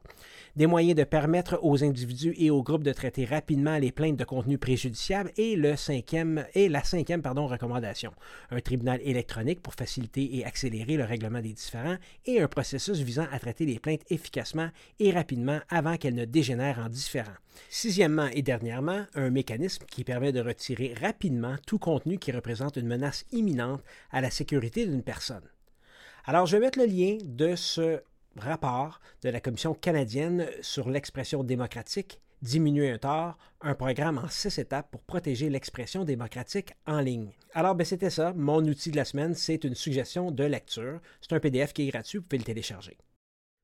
Des moyens de permettre aux individus et aux groupes de traiter rapidement les plaintes de contenu préjudiciable et, le cinquième, et la cinquième recommandation. Un tribunal électronique pour faciliter et accélérer le règlement des différends et un processus visant à traiter les plaintes efficacement et rapidement avant qu'elles ne dégénèrent en différends. Sixièmement et dernièrement, un mécanisme qui permet de retirer rapidement tout contenu qui représente une menace imminente à la sécurité d'une personne. Alors, je vais mettre le lien de ce rapport de la Commission canadienne sur l'expression démocratique Diminuer un tort, un programme en six étapes pour protéger l'expression démocratique en ligne. Alors, ben, c'était ça. Mon outil de la semaine, c'est une suggestion de lecture. C'est un PDF qui est gratuit, vous pouvez le télécharger.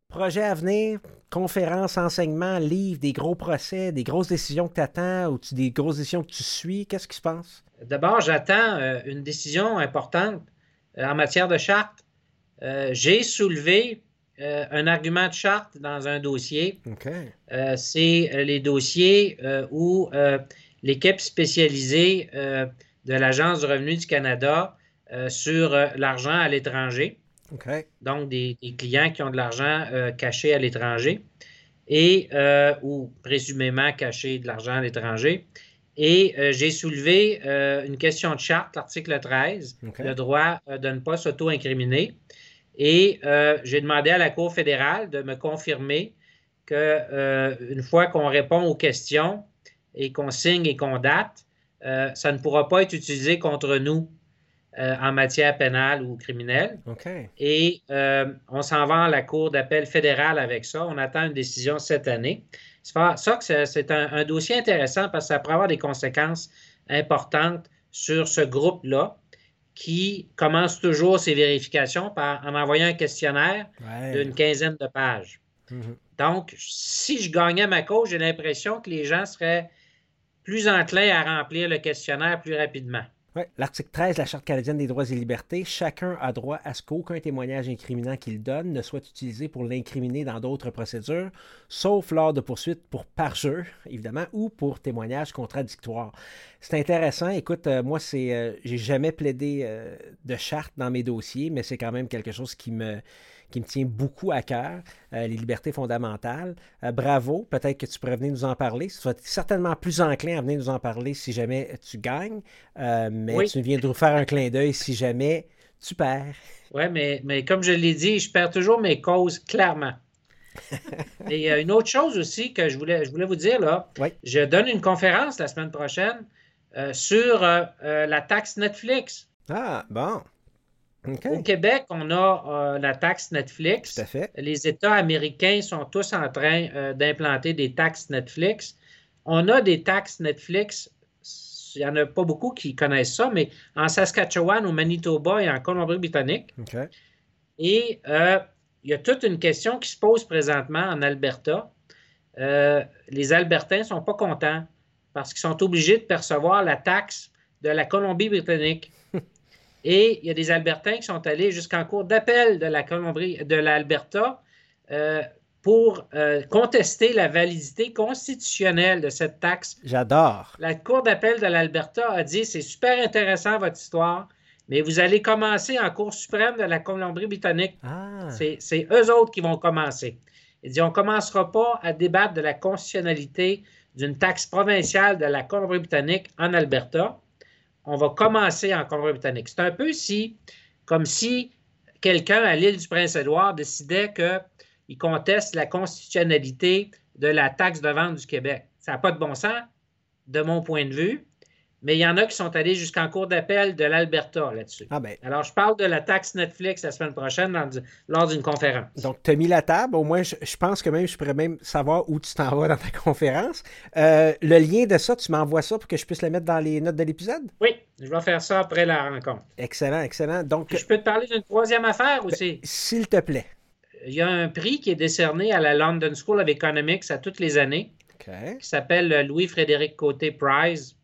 Projet à venir, conférences, enseignements, livres, des gros procès, des grosses décisions que tu attends ou des grosses décisions que tu suis. Qu'est-ce qui se passe? D'abord, j'attends euh, une décision importante euh, en matière de charte. Euh, j'ai soulevé un argument de charte dans un dossier. C'est les dossiers où l'équipe spécialisée de l'Agence du revenu du Canada sur l'argent à l'étranger donc, des, clients qui ont de l'argent euh, caché à l'étranger et euh, ou présumément caché de l'argent à l'étranger. Et euh, j'ai soulevé une question de charte, l'article 13, le droit de ne pas s'auto-incriminer. Et j'ai demandé à la Cour fédérale de me confirmer qu'une fois qu'on répond aux questions et qu'on signe et qu'on date, ça ne pourra pas être utilisé contre nous euh, en matière pénale ou criminelle. Et euh, on s'en va à la Cour d'appel fédérale avec ça. On attend une décision cette année. Ça, c'est un, dossier intéressant parce que ça pourrait avoir des conséquences importantes sur ce groupe-là qui commence toujours ses vérifications par, en envoyant un questionnaire d'une quinzaine de pages. Mm-hmm. Donc, si je gagnais ma cause, j'ai l'impression que les gens seraient plus enclins à remplir le questionnaire plus rapidement. L'article 13 de la Charte canadienne des droits et libertés, chacun a droit à ce qu'aucun témoignage incriminant qu'il donne ne soit utilisé pour l'incriminer dans d'autres procédures, sauf lors de poursuites pour parjure, évidemment, ou pour témoignage contradictoire. C'est intéressant. Écoute, euh, moi, c'est, euh, j'ai jamais plaidé euh, de charte dans mes dossiers, mais c'est quand même quelque chose qui me qui me tient beaucoup à cœur, euh, les libertés fondamentales. Euh, bravo, peut-être que tu pourrais venir nous en parler. Tu vas certainement plus enclin à venir nous en parler si jamais tu gagnes, euh, mais tu viens de nous faire un clin d'œil si jamais tu perds. Oui, mais, mais comme je l'ai dit, je perds toujours mes causes clairement. Et une autre chose aussi que je voulais, je voulais vous dire, là, je donne une conférence la semaine prochaine sur la taxe Netflix. Ah, bon. Au Québec, on a euh, la taxe Netflix. Les États américains sont tous en train euh, d'implanter des taxes Netflix. On a des taxes Netflix. Il n'y en a pas beaucoup qui connaissent ça, mais en Saskatchewan, au Manitoba et en Colombie-Britannique. Et euh, il y a toute une question qui se pose présentement en Alberta. les Albertains ne sont pas contents parce qu'ils sont obligés de percevoir la taxe de la Colombie-Britannique. Et il y a des Albertains qui sont allés jusqu'en cours d'appel de la Colombie, de l'Alberta euh, pour euh, contester la validité constitutionnelle de cette taxe. J'adore. La Cour d'appel de l'Alberta a dit c'est super intéressant votre histoire, mais vous allez commencer en Cour suprême de la Colombie-Britannique. Ah. C'est eux autres qui vont commencer. Il dit on ne commencera pas à débattre de la constitutionnalité d'une taxe provinciale de la Colombie-Britannique en Alberta on va commencer en Colombie-Britannique. C'est un peu si, comme si quelqu'un à l'île du Prince-Édouard décidait qu'il conteste la constitutionnalité de la taxe de vente du Québec. Ça n'a pas de bon sens, de mon point de vue, mais il y en a qui sont allés jusqu'en cours d'appel de l'Alberta là-dessus. Ah ben. Alors, je parle de la taxe Netflix la semaine prochaine lors d'une conférence. Donc, tu as mis la table. Au moins, je, pense que même je pourrais même savoir où tu t'en vas dans ta conférence. Euh, le lien de ça, tu m'envoies ça pour que je puisse le mettre dans les notes de l'épisode? Oui, je vais faire ça après la rencontre. Excellent, excellent. Donc, je peux te parler d'une troisième affaire ben, aussi? S'il te plaît. Il y a un prix qui est décerné à la London School of Economics à toutes les années, qui s'appelle Louis-Frédéric Côté Prize.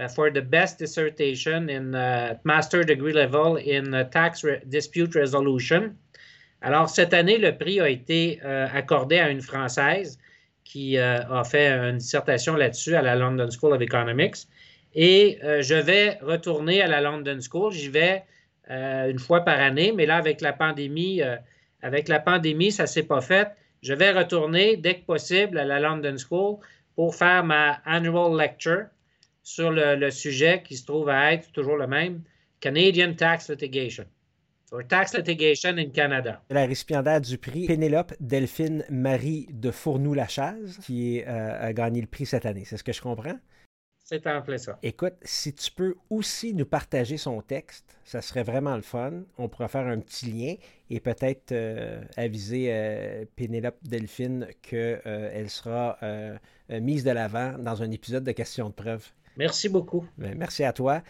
Uh, for the best dissertation in uh, master degree level in uh, tax dispute resolution. Alors, cette année, le prix a été euh, accordé à une Française qui euh, a fait une dissertation là-dessus à la London School of Economics. Et euh, je vais retourner à la London School. J'y vais une fois par année, mais là, avec la pandémie, avec la pandémie, ça ne s'est pas fait. Je vais retourner dès que possible à la London School pour faire ma annual lecture sur le, sujet qui se trouve à être toujours le même, Canadian Tax Litigation. Or tax litigation in Canada. La récipiendaire du prix, Pénélope Delphine Marie de Fournou-Lachaise, qui euh, a gagné le prix cette année. C'est ce que je comprends? C'est en plein ça. Écoute, si tu peux aussi nous partager son texte, ça serait vraiment le fun. On pourrait faire un petit lien et peut-être euh, aviser euh, Pénélope Delphine qu'elle sera mise de l'avant dans un épisode de questions de preuve. Merci beaucoup. Ben, merci à toi.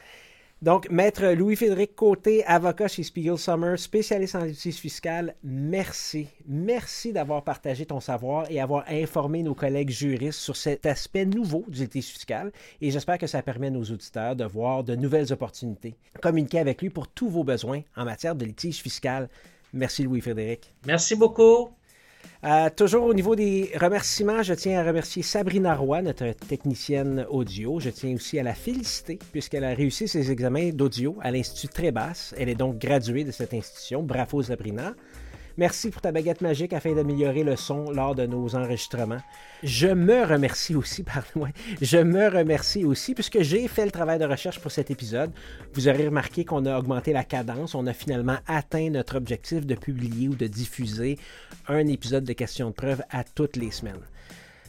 Donc, Maître Louis-Frédéric Côté, avocat chez Spiegel Summer, spécialiste en justice fiscale, merci. Merci d'avoir partagé ton savoir et avoir informé nos collègues juristes sur cet aspect nouveau du litige fiscal. Et j'espère que ça permet à nos auditeurs de voir de nouvelles opportunités. Communiquez avec lui pour tous vos besoins en matière de litige fiscal. Merci Louis-Frédéric. Merci beaucoup. Euh, toujours au niveau des remerciements, je tiens à remercier Sabrina Roy, notre technicienne audio. Je tiens aussi à la féliciter puisqu'elle a réussi ses examens d'audio à l'Institut Trébasse. Elle est donc graduée de cette institution. Bravo Sabrina. Merci pour ta baguette magique afin d'améliorer le son lors de nos enregistrements. Je me remercie aussi, pardon, je me remercie aussi puisque j'ai fait le travail de recherche pour cet épisode. Vous aurez remarqué qu'on a augmenté la cadence. On a finalement atteint notre objectif de publier ou de diffuser un épisode de questions de preuve à toutes les semaines.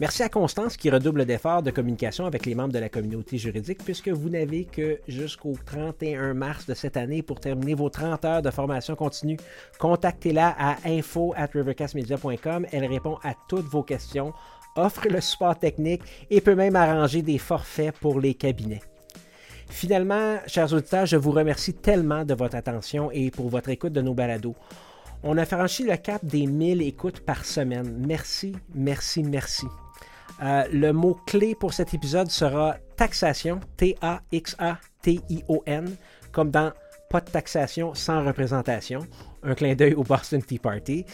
Merci à Constance qui redouble d'efforts de communication avec les membres de la communauté juridique puisque vous n'avez que jusqu'au 31 mars de cette année pour terminer vos 30 heures de formation continue. Contactez-la à info at rivercastmedia.com. Elle répond à toutes vos questions, offre le support technique et peut même arranger des forfaits pour les cabinets. Finalement, chers auditeurs, je vous remercie tellement de votre attention et pour votre écoute de nos balados. On a franchi le cap des 1000 écoutes par semaine. Merci, merci, merci. Euh, le mot-clé pour cet épisode sera taxation, T-A-X-A-T-I-O-N, comme dans pas de taxation sans représentation un clin d'œil au Boston Tea Party.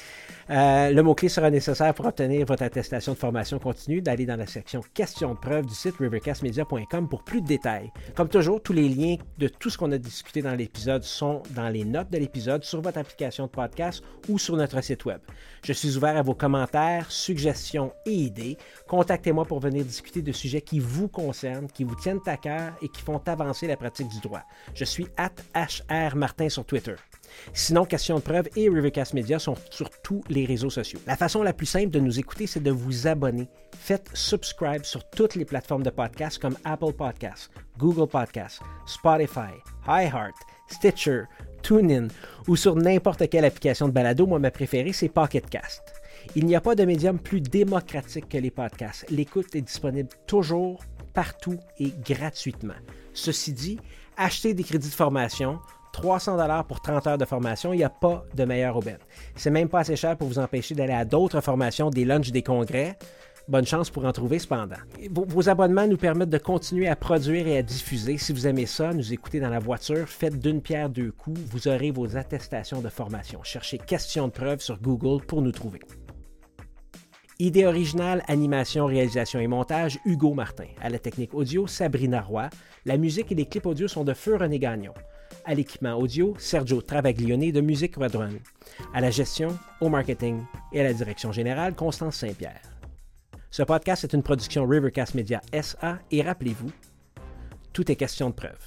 Euh, le mot-clé sera nécessaire pour obtenir votre attestation de formation continue, d'aller dans la section questions de preuve du site rivercastmedia.com pour plus de détails. Comme toujours, tous les liens de tout ce qu'on a discuté dans l'épisode sont dans les notes de l'épisode sur votre application de podcast ou sur notre site web. Je suis ouvert à vos commentaires, suggestions et idées. Contactez-moi pour venir discuter de sujets qui vous concernent, qui vous tiennent à cœur et qui font avancer la pratique du droit. Je suis at HR Martin sur Twitter. Sinon, Question de preuve et Rivercast Media sont sur tous les réseaux sociaux. La façon la plus simple de nous écouter, c'est de vous abonner. Faites subscribe sur toutes les plateformes de podcast comme Apple Podcasts, Google Podcasts, Spotify, iHeart, Stitcher, TuneIn ou sur n'importe quelle application de balado. Moi, ma préférée, c'est Pocketcast. Il n'y a pas de médium plus démocratique que les podcasts. L'écoute est disponible toujours, partout et gratuitement. Ceci dit, achetez des crédits de formation, 300 dollars pour 30 heures de formation, il n'y a pas de meilleure aubaine. C'est même pas assez cher pour vous empêcher d'aller à d'autres formations, des lunchs, des congrès. Bonne chance pour en trouver cependant. Vos, abonnements nous permettent de continuer à produire et à diffuser. Si vous aimez ça, nous écouter dans la voiture, faites d'une pierre deux coups. Vous aurez vos attestations de formation. Cherchez questions de preuve sur Google pour nous trouver. Idée originale, animation, réalisation et montage, Hugo Martin. À la technique audio, Sabrina Roy. La musique et les clips audio sont de Feu René Gagnon. À l'équipement audio, Sergio Travaglione de Musique Redrun. À la gestion, au marketing et à la direction générale, Constance Saint-Pierre. Ce podcast est une production Rivercast Media SA et rappelez-vous, tout est question de preuve.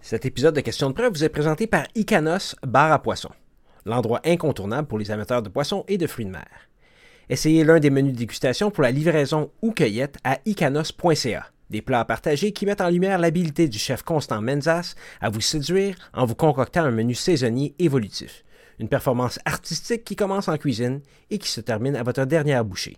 Cet épisode de Questions de preuve vous est présenté par Icanos Bar à Poissons, l'endroit incontournable pour les amateurs de poissons et de fruits de mer. Essayez l'un des menus de dégustation pour la livraison ou cueillette à icanos.ca Des plats partagés qui mettent en lumière l'habileté du chef Constant Menzas à vous séduire en vous concoctant un menu saisonnier évolutif. Une performance artistique qui commence en cuisine et qui se termine à votre dernière bouchée.